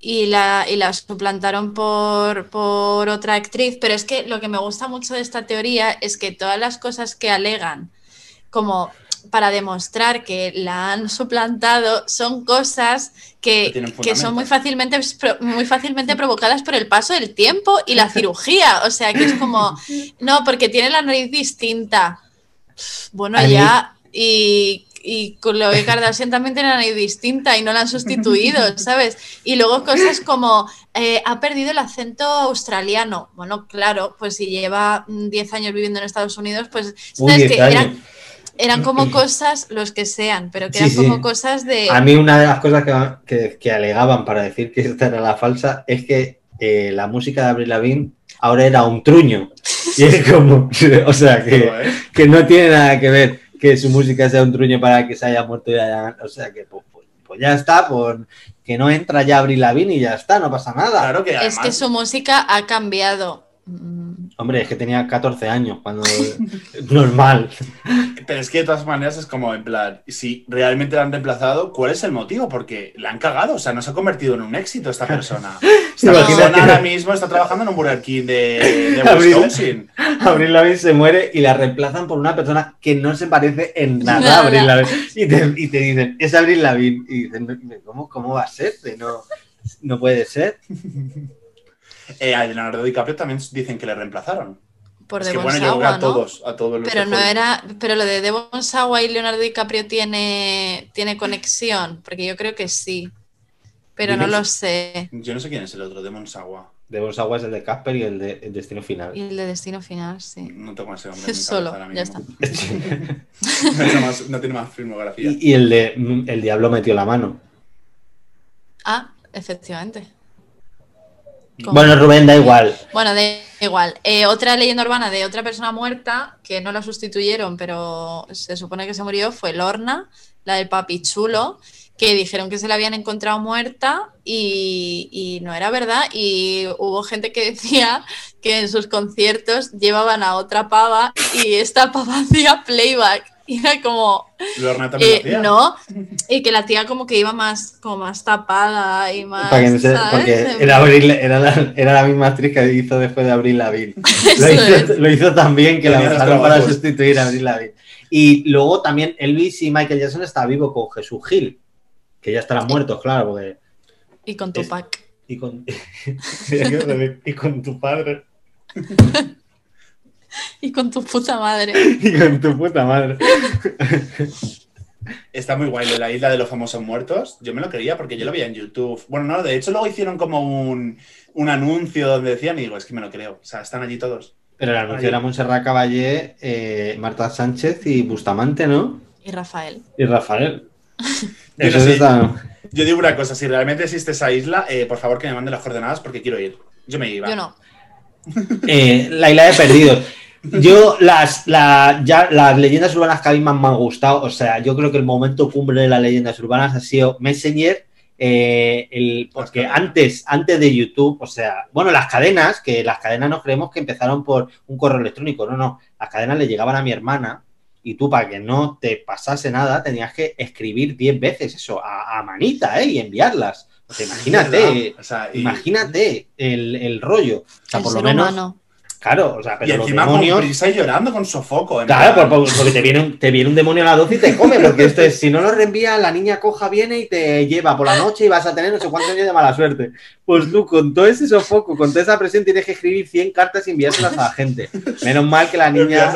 y, la, y la suplantaron por, por otra actriz, pero es que lo que me gusta mucho de esta teoría es que todas las cosas que alegan como para demostrar que la han suplantado son cosas que, Que son muy fácilmente, muy fácilmente provocadas por el paso del tiempo y la [laughs] cirugía. O sea, que es como, no, porque tiene la nariz distinta. Bueno, ya, y, y Khloe Kardashian también tiene nariz distinta y no la han sustituido, [laughs] ¿sabes? Y luego cosas como, eh, ha perdido el acento australiano. Bueno, claro, pues si lleva mm, 10 años viviendo en Estados Unidos, pues, Uy, ¿sabes? 10 Que años. eran, eran como [laughs] cosas, los que sean, pero que eran sí. como cosas de... A mí una de las cosas que, que- que alegaban para decir que esta era la falsa es que eh, la música de Avril Lavigne ahora era un truño. [laughs] Y es como, o sea, que, que no tiene nada que ver que su música sea un truño para que se haya muerto y haya- o sea que pues, pues- pues ya está, pues que no entra ya Avril Lavigne y ya está, no pasa nada. Claro que es que su música ha cambiado. Mm, Hombre, es que tenía 14 años cuando [laughs] [laughs] normal. Pero es que de todas maneras es como, en plan, si realmente la han reemplazado, ¿cuál es el motivo? Porque la han cagado, o sea, no se ha convertido en un éxito esta persona. [laughs] Esta Imagínate. persona ahora mismo está trabajando en un Burger King de, de Abril. Wisconsin. Avril Lavigne se muere y la reemplazan por una persona que no se parece en nada, Nada. a Lavigne. Y te, y te dicen, es Avril Lavigne. Y dicen, ¿cómo, cómo va a ser? No, no puede ser. Eh, a Leonardo DiCaprio también dicen que le reemplazaron. por es que Devon bueno, yo creo que Sawa, a ¿no? todos, a todos los Pero no era, pero lo de Devon Sawa y Leonardo DiCaprio tiene, tiene conexión, porque yo creo que sí, pero no lo sé. Yo no sé quién es el otro, Demon Sawa. De Bon Agua es el de Casper y el de el Destino Final. Y el de Destino Final, sí. No tengo ese hombre. en mi [laughs] Solo, ya está. [laughs] no, tiene más, no tiene más filmografía. Y, y el de El Diablo metió la mano. Ah, efectivamente. Bueno, Rubén, da igual. Bueno, da igual. Eh, otra leyenda urbana de otra persona muerta, que no la sustituyeron, pero se supone que se murió, fue Lorna, la del papi chulo, que dijeron que se la habían encontrado muerta y, y no era verdad. Y hubo gente que decía que en sus conciertos llevaban a otra pava y esta pava [laughs] hacía playback. Y [laughs] era como, Lorna también eh, lo hacía. no, y que la tía como que iba más, como más tapada y más... Para que no se- ¿sabes? porque En era, Avril- era, la, era la misma actriz que hizo después de Abril Lavigne. [laughs] Lo hizo, es. lo hizo tan bien que la dejaron para sustituir a Abril Lavigne. Y luego también Elvis y Michael Jackson está vivo con Jesús Gil, que ya estarán muertos, claro, porque... Y con Es- Tupac. Y con, [laughs] y con tu padre. [laughs] Y con tu puta madre. [laughs] Y con tu puta madre. [laughs] Está muy guay lo de la isla de los famosos muertos. Yo me lo creía porque yo lo veía en YouTube. Bueno, no, de hecho luego hicieron como un, un anuncio donde decían y digo, es que me lo creo. O sea, están allí todos. Pero el anuncio era Montserrat Caballé, eh, Marta Sánchez y Bustamante, ¿no? Y Rafael. Y Rafael. Yo Eso no sé. está- Yo digo una cosa, si realmente existe esa isla, eh, por favor que me manden las coordenadas porque quiero ir. Yo me iba. Yo no. Eh, la isla de perdidos. Yo, las, la- ya, las leyendas urbanas que a mí más me han gustado, o sea, yo creo que el momento cumbre de las leyendas urbanas ha sido Messenger, eh, el, porque antes, antes de YouTube, o sea, bueno, las cadenas, que las cadenas no creemos que empezaron por un correo electrónico, no, no, las cadenas le llegaban a mi hermana y tú para que no te pasase nada tenías que escribir 10 veces eso a, a manita, ¿eh? Y enviarlas. O sea, imagínate. O sea, y- imagínate el, el rollo. O sea, el por lo menos, humano. Claro, o sea, Y pero los encima demonios... con prisa y llorando con sofoco. Claro, plan. por- por- porque te viene, un, te viene un demonio a las 12 y te come, porque esto es, si no lo reenvías, la niña coja, viene y te lleva por la noche y vas a tener no sé cuántos años de mala suerte. Pues tú, con todo ese sofoco, con toda esa presión, tienes que escribir 100 cartas y enviárselas a la gente. Menos mal que la [laughs] niña...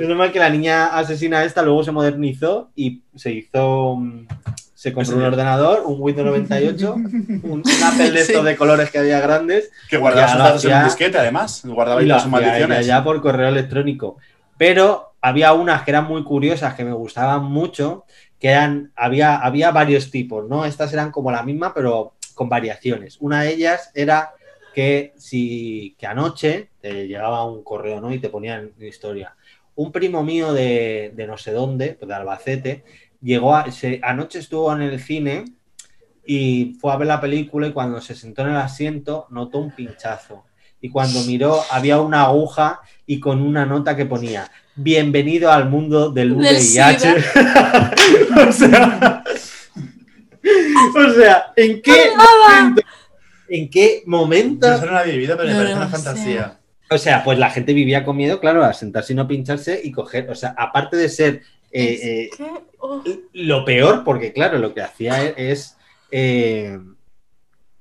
Menos mal que la niña asesina esta luego se modernizó y se hizo... Se compró un ordenador, un Windows 98, [laughs] un, Apple de estos Sí. de colores que había grandes Que guardaba Ya sus datos en un disquete, además. Guardaba y sus hacía maldiciones. ya por correo electrónico. Pero había unas que eran muy curiosas, que me gustaban mucho, que eran, había, había varios tipos, ¿no? Estas eran como la misma, pero con variaciones. Una de ellas era que si que anoche te llegaba un correo, ¿no? Y te ponían historia. Un primo mío de, de no sé dónde, pues de Albacete, llegó a, se- anoche estuvo en el cine y fue a ver la película y cuando se sentó en el asiento notó un pinchazo. Y cuando miró había una aguja y con una nota que ponía Bienvenido al mundo del VIH. [laughs] o sea, o sea, ¿en qué momento? ¿En qué momento? Yo eso no lo había vivido, pero me No, parece una fantasía. O sea, pues la gente vivía con miedo, claro, a sentarse y no pincharse y coger, o sea, aparte de ser eh, Es eh, que, oh, lo peor, porque claro, lo que hacía e- es... eh,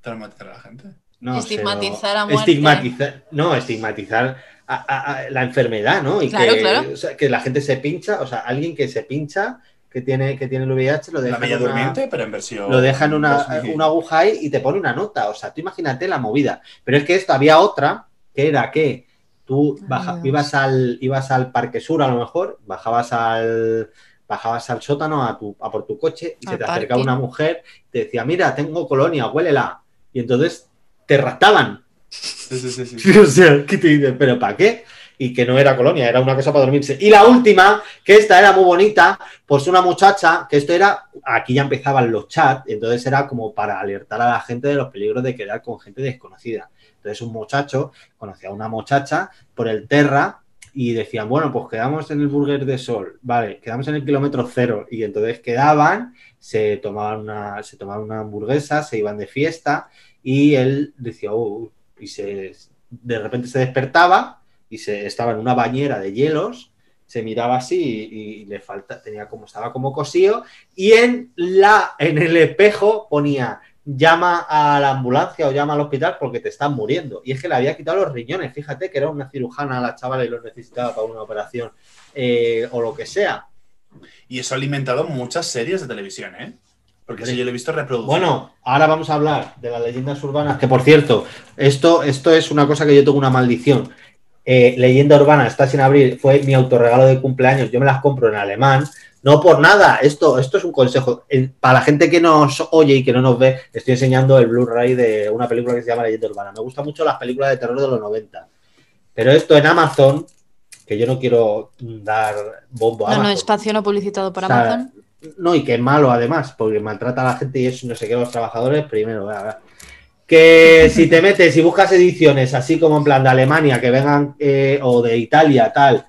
Traumatizar a la gente. no, Estigmatizar a muerte. Estigmatizar, no, estigmatizar a, a- a la enfermedad, ¿no? Y Claro, que, claro. o sea, que la gente se pincha, o sea, alguien que se pincha, que tiene, que tiene el VIH, lo La deja, Bella en una, Durmiente, pero en versión. lo deja en una, 2000. una aguja ahí y te pone una nota. O sea, tú imagínate la movida. Pero es que esto había otra, que era que tú baja- ibas, al, ibas al Parque Sur, a lo mejor, bajabas al bajabas al sótano a, tu, a por tu coche y Al se te acercaba parking. una mujer y te decía, mira, tengo colonia, huélela. Y entonces te raptaban. Sí, sí, sí, sí. [laughs] o sea, ¿qué te dices? ¿Pero para qué? Y que no era colonia, era una cosa para dormirse. Y la última, que esta era muy bonita, pues una muchacha, que esto era, aquí ya empezaban los chats, entonces era como para alertar a la gente de los peligros de quedar con gente desconocida. Entonces un muchacho conocía a una muchacha por el Terra y decían, bueno, pues quedamos en el Burger de Sol, vale, quedamos en el kilómetro cero. Y entonces quedaban, se tomaban una, se tomaban una hamburguesa, se iban de fiesta y él decía, "Oh", y se, de repente se despertaba y se estaba en una bañera de hielos, se miraba así y, le falta, tenía como, estaba como cosío, y en la, en el espejo ponía llama a la ambulancia o llama al hospital porque te están muriendo. Y es que le había quitado los riñones, fíjate que era una cirujana la chavala y los necesitaba para una operación eh, o lo que sea. Y eso ha alimentado muchas series de televisión, ¿eh? Porque eso yo lo he visto reproducido. Bueno, ahora vamos a hablar de las leyendas urbanas, que por cierto, esto, esto es una cosa que yo tengo una maldición. Eh, leyenda urbana está sin abrir, fue mi autorregalo de cumpleaños, yo me las compro en alemán, no por nada, esto, esto es un consejo. Para la gente que nos oye y que no nos ve, estoy enseñando el Blu-ray de una película que se llama Leyenda Urbana. Me gustan mucho las películas de terror de los 90. Pero esto en Amazon, que yo no quiero dar bombo a no, no, Amazon. espacio no publicitado por O sea, Amazon. No, y que es malo además, porque maltrata a la gente y eso no sé qué, los trabajadores primero. vea. Que si te metes y buscas ediciones así como en plan de Alemania, que vengan, eh, o de Italia, tal,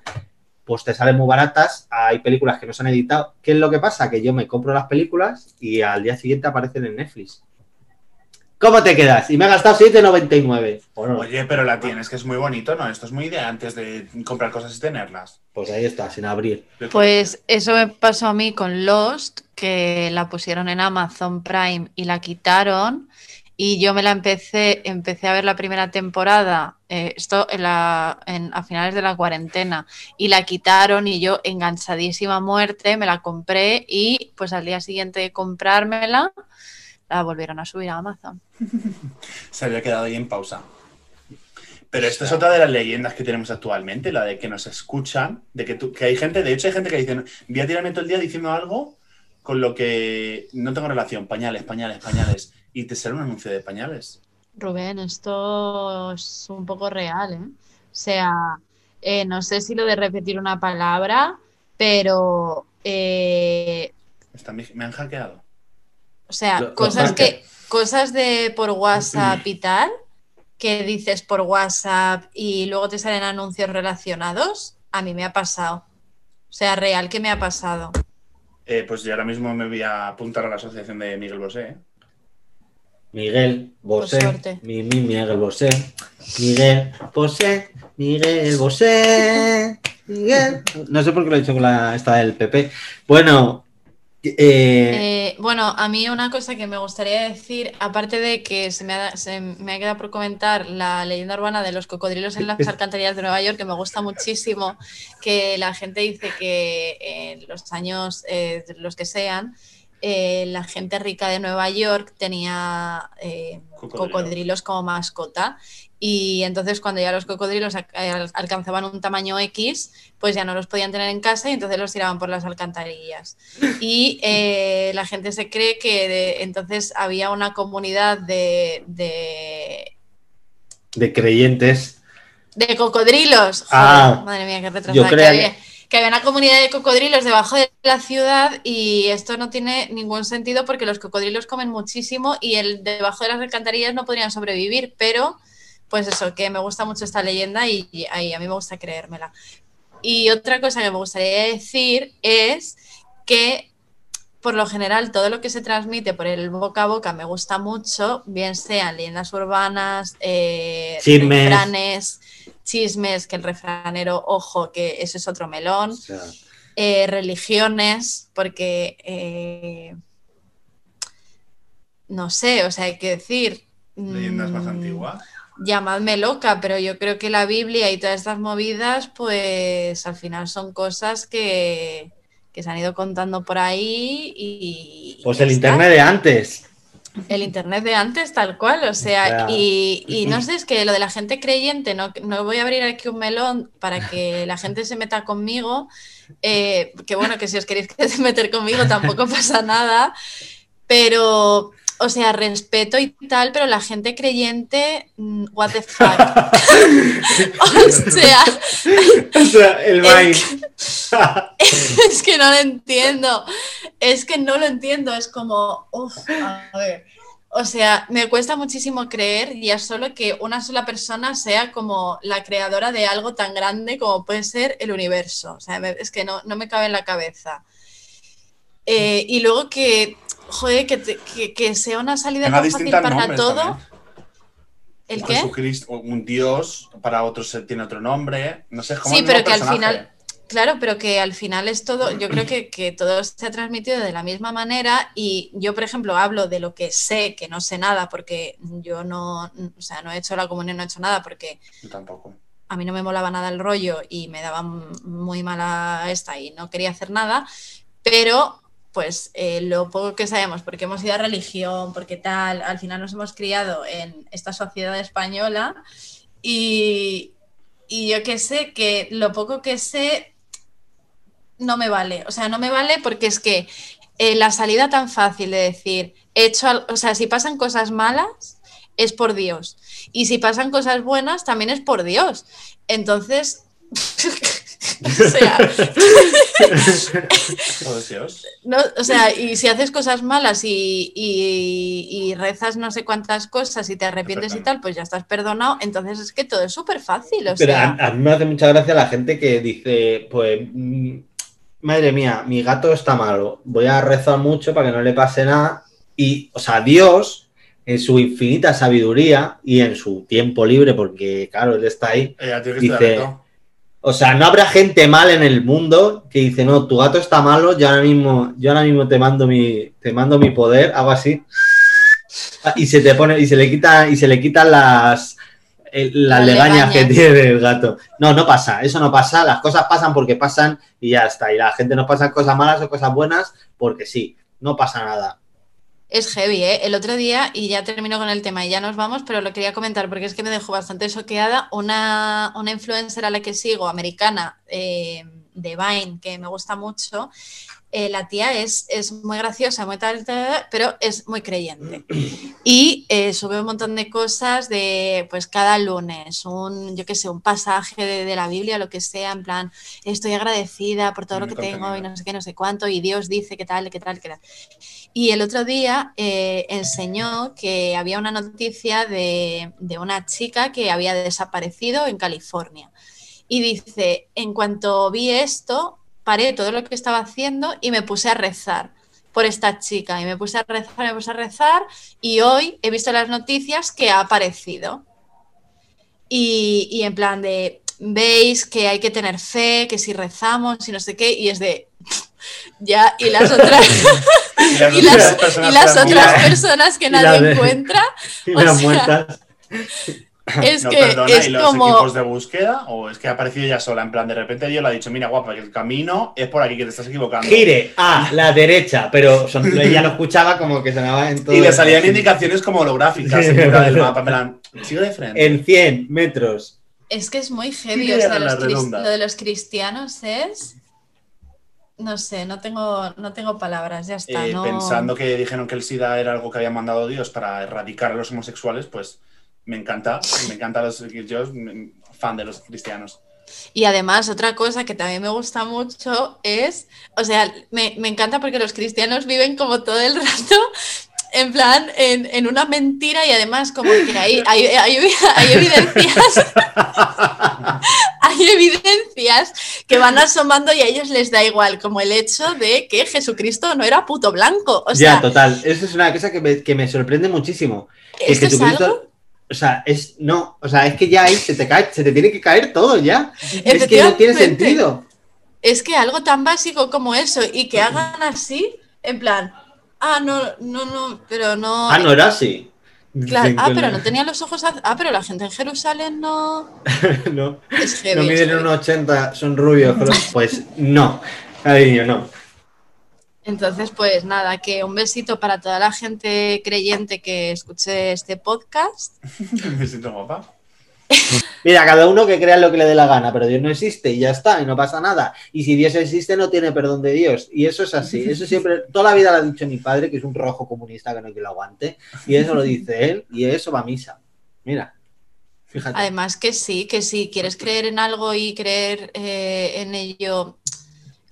pues te salen muy baratas. Hay películas que no se han editado. ¿Qué es lo que pasa? Que yo me compro las películas y al día siguiente aparecen en Netflix. ¿Cómo te quedas? Y me he gastado 7,99. Bueno, Oye, pero la tienes, que es muy bonito, ¿no? Esto es muy de antes de comprar cosas y tenerlas. pues ahí está, sin abrir. Pues eso me pasó a mí con Lost, que la pusieron en Amazon Prime y la quitaron. Y yo me la empecé, empecé a ver la primera temporada, eh, esto en la, en- a finales de la cuarentena, y la quitaron y yo enganchadísima muerte, me la compré y pues al día siguiente de comprármela, la volvieron a subir a Amazon. [laughs] Se había quedado ahí en pausa. Pero esta es otra de las leyendas que tenemos actualmente, la de que nos escuchan, de que, tú- que hay gente, de hecho hay gente que dice, voy a tirarme todo el día diciendo algo con lo que no tengo relación, pañales, pañales, pañales, y te sale un anuncio de pañales. Rubén, esto es un poco real, ¿eh? O sea, eh, no sé si lo de repetir una palabra, pero, eh, Está- me, me han hackeado. o sea, Lo- lo cosas que, cosas de por WhatsApp y [clears throat] tal, que dices por WhatsApp y luego te salen anuncios relacionados, a mí me ha pasado. O sea, real que me ha pasado. Eh, pues yo ahora mismo me voy a apuntar a la asociación de Miguel Bosé. ¿eh? Miguel Bosé. Mi, mi Miguel Bosé. Miguel Bosé. Miguel Bosé. Miguel. No sé por qué lo he dicho con la esta del PP. Bueno. eh, Eh, bueno, a mí una cosa que me gustaría decir, aparte de que se me ha, se me ha quedado por comentar la leyenda urbana de los cocodrilos en las [laughs] alcantarillas de Nueva York, que me gusta muchísimo, que la gente dice que en los años, eh, los que sean, eh, la gente rica de Nueva York tenía eh, Cocodrilo. cocodrilos como mascota. Y entonces cuando ya los cocodrilos alcanzaban un tamaño X, pues ya no los podían tener en casa y entonces los tiraban por las alcantarillas. Y eh, la gente se cree que de- entonces había una comunidad de, de, de creyentes. de cocodrilos. Joder, Ah, madre mía, qué yo retrasada que creía había. Que había una comunidad de cocodrilos debajo de la ciudad y esto no tiene ningún sentido porque los cocodrilos comen muchísimo y el debajo de las alcantarillas no podrían sobrevivir, pero pues eso, que me gusta mucho esta leyenda y, a mí me gusta creérmela. Y otra cosa que me gustaría decir es que por lo general todo lo que se transmite por el boca a boca me gusta mucho, bien sean leyendas urbanas, eh, refranes, chismes, que el refranero, ojo, que eso es otro melón, eh, religiones, porque eh, no sé, o sea, hay que decir. Leyendas más mm, antiguas. llamadme loca, pero yo creo que la Biblia y todas estas movidas, pues al final son cosas que, que se han ido contando por ahí y... pues el está. internet de antes. El internet de antes, tal cual, o sea, O sea. y, y no sé, es que lo de la gente creyente, no, no voy a abrir aquí un melón para que la gente se meta conmigo, eh, que bueno, que si os queréis [laughs] meter conmigo tampoco pasa nada, pero, o sea, respeto y tal, pero la gente creyente, mm, what the fuck. [laughs] [laughs] o sea, O sea, el Vine. [laughs] es que no lo entiendo. Es que no lo entiendo. Es como, uf, a ver. O sea, me cuesta muchísimo creer ya solo que una sola persona sea como la creadora de algo tan grande como puede ser el universo. O sea, es que no, no me cabe en la cabeza. Eh, y luego que, joder, que, te- que- que sea una salida tan fácil para todo. también. ¿El Un qué? Jesucristo, un dios, para otros tiene otro nombre. No sé, es como Sí, pero que al final, claro, pero que al final es todo, yo creo que, que todo se ha transmitido de la misma manera y yo, por ejemplo, hablo de lo que sé, que no sé nada, porque yo no, o sea, no he hecho la comunión, no he hecho nada, porque Yo tampoco. a mí no me molaba nada el rollo y me daba muy mala esta y no quería hacer nada, pero pues eh, lo poco que sabemos, porque hemos ido a religión, porque tal, al final nos hemos criado en esta sociedad española y, yo que sé, que lo poco que sé no me vale, o sea, no me vale porque es que eh, la salida tan fácil de decir, he hecho, o sea, si pasan cosas malas, es por Dios. Y si pasan cosas buenas, también es por Dios. Entonces, o sea, Dios. no, o sea, y si haces cosas malas y, y- y rezas no sé cuántas cosas y te arrepientes y tal, pues ya estás perdonado. Entonces es que todo es súper fácil. O Pero sea, a, a mí me hace mucha gracia la gente que dice, pues, mm, madre mía, mi gato está malo, voy a rezar mucho para que no le pase nada. Y, o sea, Dios, en su infinita sabiduría y en su tiempo libre, porque, claro, él está ahí, Dice-. O sea, no habrá gente mal en el mundo que dice, no, tu gato está malo, yo ahora mismo, yo ahora mismo te mando mi, te mando mi poder, hago así. Y se te pone, y se le quita, y se le quitan las, el- las legañas que tiene el gato. No, no pasa, eso no pasa, las cosas pasan porque pasan y ya está. Y la gente nos pasa cosas malas o cosas buenas porque sí, no pasa nada. Es heavy, ¿eh? El otro día, y ya termino con el tema y ya nos vamos, pero lo quería comentar porque es que me dejó bastante choqueada una, una influencer a la que sigo, americana, eh, de Vine que me gusta mucho, eh, la tía es, es, muy graciosa, muy tal, tal, pero es muy creyente. Y eh, sube un montón de cosas de, pues cada lunes, un, yo qué sé, un pasaje de, de, la Biblia, lo que sea, en plan, estoy agradecida por todo lo que tengo y no sé qué, no sé cuánto, y Dios dice qué tal, qué tal, qué tal. Y el otro día eh, enseñó que había una noticia de, de una chica que había desaparecido en California. Y dice, en cuanto vi esto, paré todo lo que estaba haciendo y me puse a rezar por esta chica. Y me puse a rezar, me puse a rezar y hoy he visto las noticias que ha aparecido. Y, y en plan de, veis que hay que tener fe, que si rezamos y no sé qué, y es de, [laughs] ya, y las otras, [laughs] las, y las, personas, y las otras personas que nadie de, encuentra. [laughs] Y o las muertas. Es no, que perdona, es ¿y los como... equipos de búsqueda? ¿O es que ha aparecido ella sola? En plan, de repente Dios le ha dicho, mira, guapa, que el camino es por aquí, que te estás equivocando. Gire a la derecha, pero son, ella lo escuchaba como que sonaba en todo. [laughs] Y le salían indicaciones como holográficas en mitad del [laughs] mapa, en plan, sigue de frente. En 100 metros. Es que es muy heavy, Sí, o sea, lo de los cristianos es... No sé, no tengo, no tengo palabras, ya está. Eh, no... Pensando que dijeron que el SIDA era algo que había mandado Dios para erradicar a los homosexuales, pues me encanta, me encanta los yo fan de los cristianos. Y además, otra cosa que también me gusta mucho es, o sea, me, me encanta porque los cristianos viven como todo el rato en plan, en, en una mentira y además como que hay, hay, hay, hay evidencias, [laughs] hay evidencias que van asomando y a ellos les da igual, como el hecho de que Jesucristo no era puto blanco. O sea, ya, total. Eso es una cosa que me, que me sorprende muchísimo. Que ¿esto es algo? O sea, es no, o sea, es que ya ahí se te cae, se te tiene que caer todo ya. Es que no tiene sentido. Es que algo tan básico como eso y que hagan así, en plan, ah, no, no, no, pero no. Ah, no era así. Claro, ah, pero no tenía los ojos. Ah, pero la gente en Jerusalén no. [laughs] no, Es heavy, no miden un 80, son rubios. pero- [laughs] Pues no, cariño, no. Entonces, pues nada, que un besito para toda la gente creyente que escuche este podcast. me siento guapa. [laughs] Mira, cada uno que crea lo que le dé la gana, pero Dios no existe y ya está, y no pasa nada. Y si Dios existe, no tiene perdón de Dios. Y eso es así. Eso siempre, toda la vida lo ha dicho mi padre, que es un rojo comunista que no hay que lo aguante. Y eso lo dice él, y eso va a misa. Mira, fíjate. Además que sí, que si quieres creer en algo y creer eh, en ello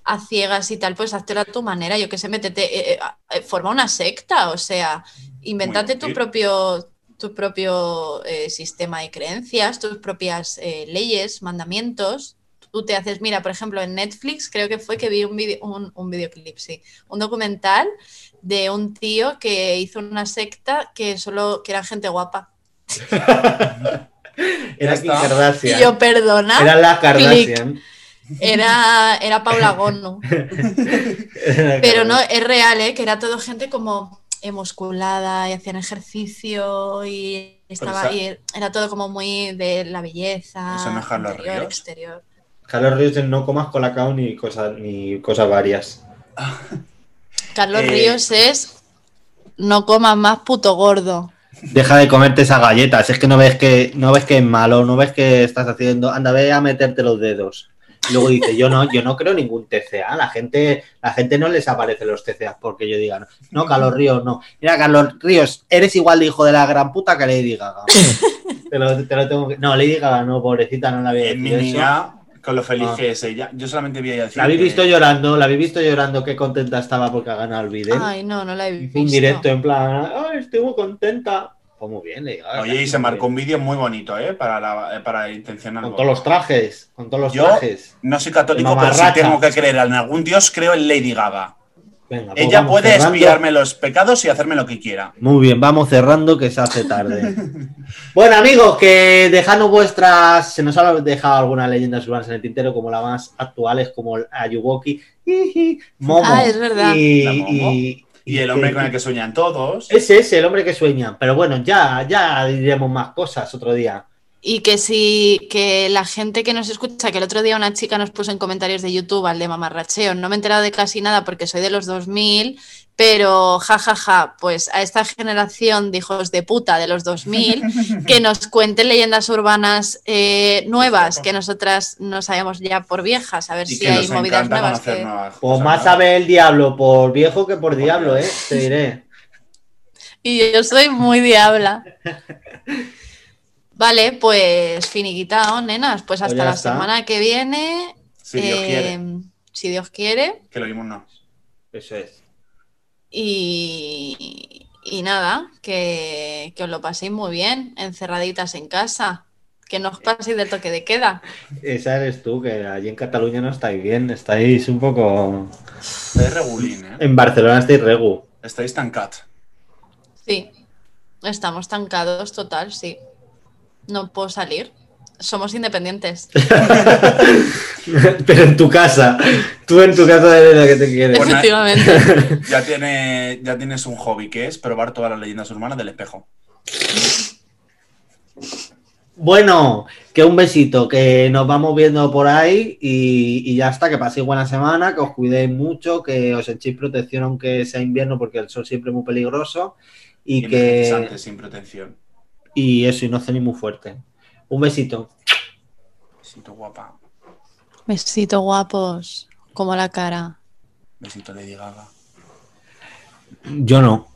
a ciegas y tal, pues háztelo a tu manera. Yo que sé, métete, eh, eh, forma una secta, o sea, inventate tu propio tu propio eh, sistema de creencias, tus propias eh, leyes, mandamientos. Tú te haces, mira, por ejemplo, en Netflix creo que fue que vi un, video, un, un videoclip, sí, un documental de un tío que hizo una secta que solo que era gente guapa. [laughs] Era Kim. Y Kardashian. yo, perdona. Era la Kardashian. Era, era Paula Gono. [laughs] Pero no, es real, ¿eh? que era todo gente como musculada y hacían ejercicio y estaba esa- y era todo como muy de la belleza. ¿Eso no es Carlos interior, Ríos? exterior. Carlos Ríos en no comas colacao ni cosas, ni cosas varias. [laughs] Carlos Eh, Ríos es no comas más puto gordo. Deja de comerte esas galletas. Es que no ves que no ves que es malo, no ves que estás haciendo. Anda, ve a meterte los dedos. Luego dice, yo no, yo no creo ningún TCA. La gente, la gente no les aparece los TCA porque yo diga, no, no, Carlos Ríos, no. Mira, Carlos Ríos, eres igual de hijo de la gran puta que Lady Gaga. [laughs] te, lo, te lo tengo que. No, Lady Gaga, no, pobrecita, no la había niña, con lo feliz Ah. que es ella, yo solamente vi a decir La habéis que- visto llorando, la habéis visto llorando, qué contenta estaba porque ha ganado el video. Ay, no, no la he visto. un directo en plan, ay, estoy muy contenta. Pues muy bien. Oye, y se marcó un vídeo muy bonito, ¿eh? Para, la, eh, para intencionar. Con todos los trajes, con todos los Yo- trajes. No soy católico, pero sí tengo que creer en algún dios, creo en Lady Gaga. Venga, pues Ella puede cerrando. espiarme los pecados y hacerme lo que quiera. Muy bien, vamos cerrando que se hace tarde. [laughs] bueno, amigos, que dejadnos vuestras. Se nos ha dejado algunas leyendas urbanas en el tintero, como las más actuales, como el Ayuwoki, Momo. Ah, es verdad. Y. y- el hombre con el que sueñan todos. Ese es el hombre que sueña. Pero bueno, ya, ya diremos más cosas otro día. Y que si que la gente que nos escucha, que el otro día una chica nos puso en comentarios de YouTube al de mamarracheo, no me he enterado de casi nada porque soy de los 2000, Pero, jajaja, pues a esta generación de hijos de puta de los 2000, que [laughs] nos cuenten leyendas urbanas eh, nuevas, que nosotras no sabemos ya por viejas, a ver Y si que hay nos movidas nuevas. que- nuevas Pues más sabe el diablo por viejo que por diablo, ¿eh? Te [laughs] diré. Y yo soy muy diabla. [laughs] Vale, pues finiquitado, nenas. Pues hasta Pues ya la está. semana que viene. Si Dios eh, quiere, Si Dios quiere. que lo mismo no. Eso es. Y, y nada, que, que os lo paséis muy bien, encerraditas en casa. Que no os paséis del toque de queda. Esa eres tú, que allí en Cataluña no estáis bien, estáis un poco... Estáis regulín, ¿eh? En Barcelona estáis regu. Estáis tan cat. Sí, estamos tancados total, sí. No puedo salir. Somos independientes. [laughs] Pero en tu casa. Tú en tu casa eres la que te quieres. Efectivamente. [laughs] Ya, tiene, ya tienes un hobby que es probar todas las leyendas urbanas del espejo. Bueno, que un besito, que nos vamos viendo por ahí y, y ya está, que paséis buena semana, que os cuidéis mucho, que os echéis protección aunque sea invierno porque el sol siempre es muy peligroso y Envejecisantes, que... sin protección. Y eso, y no cenéis muy fuerte. Un besito. Besito guapa. Besito guapos, como la cara. Besito Lady Gaga. Yo no.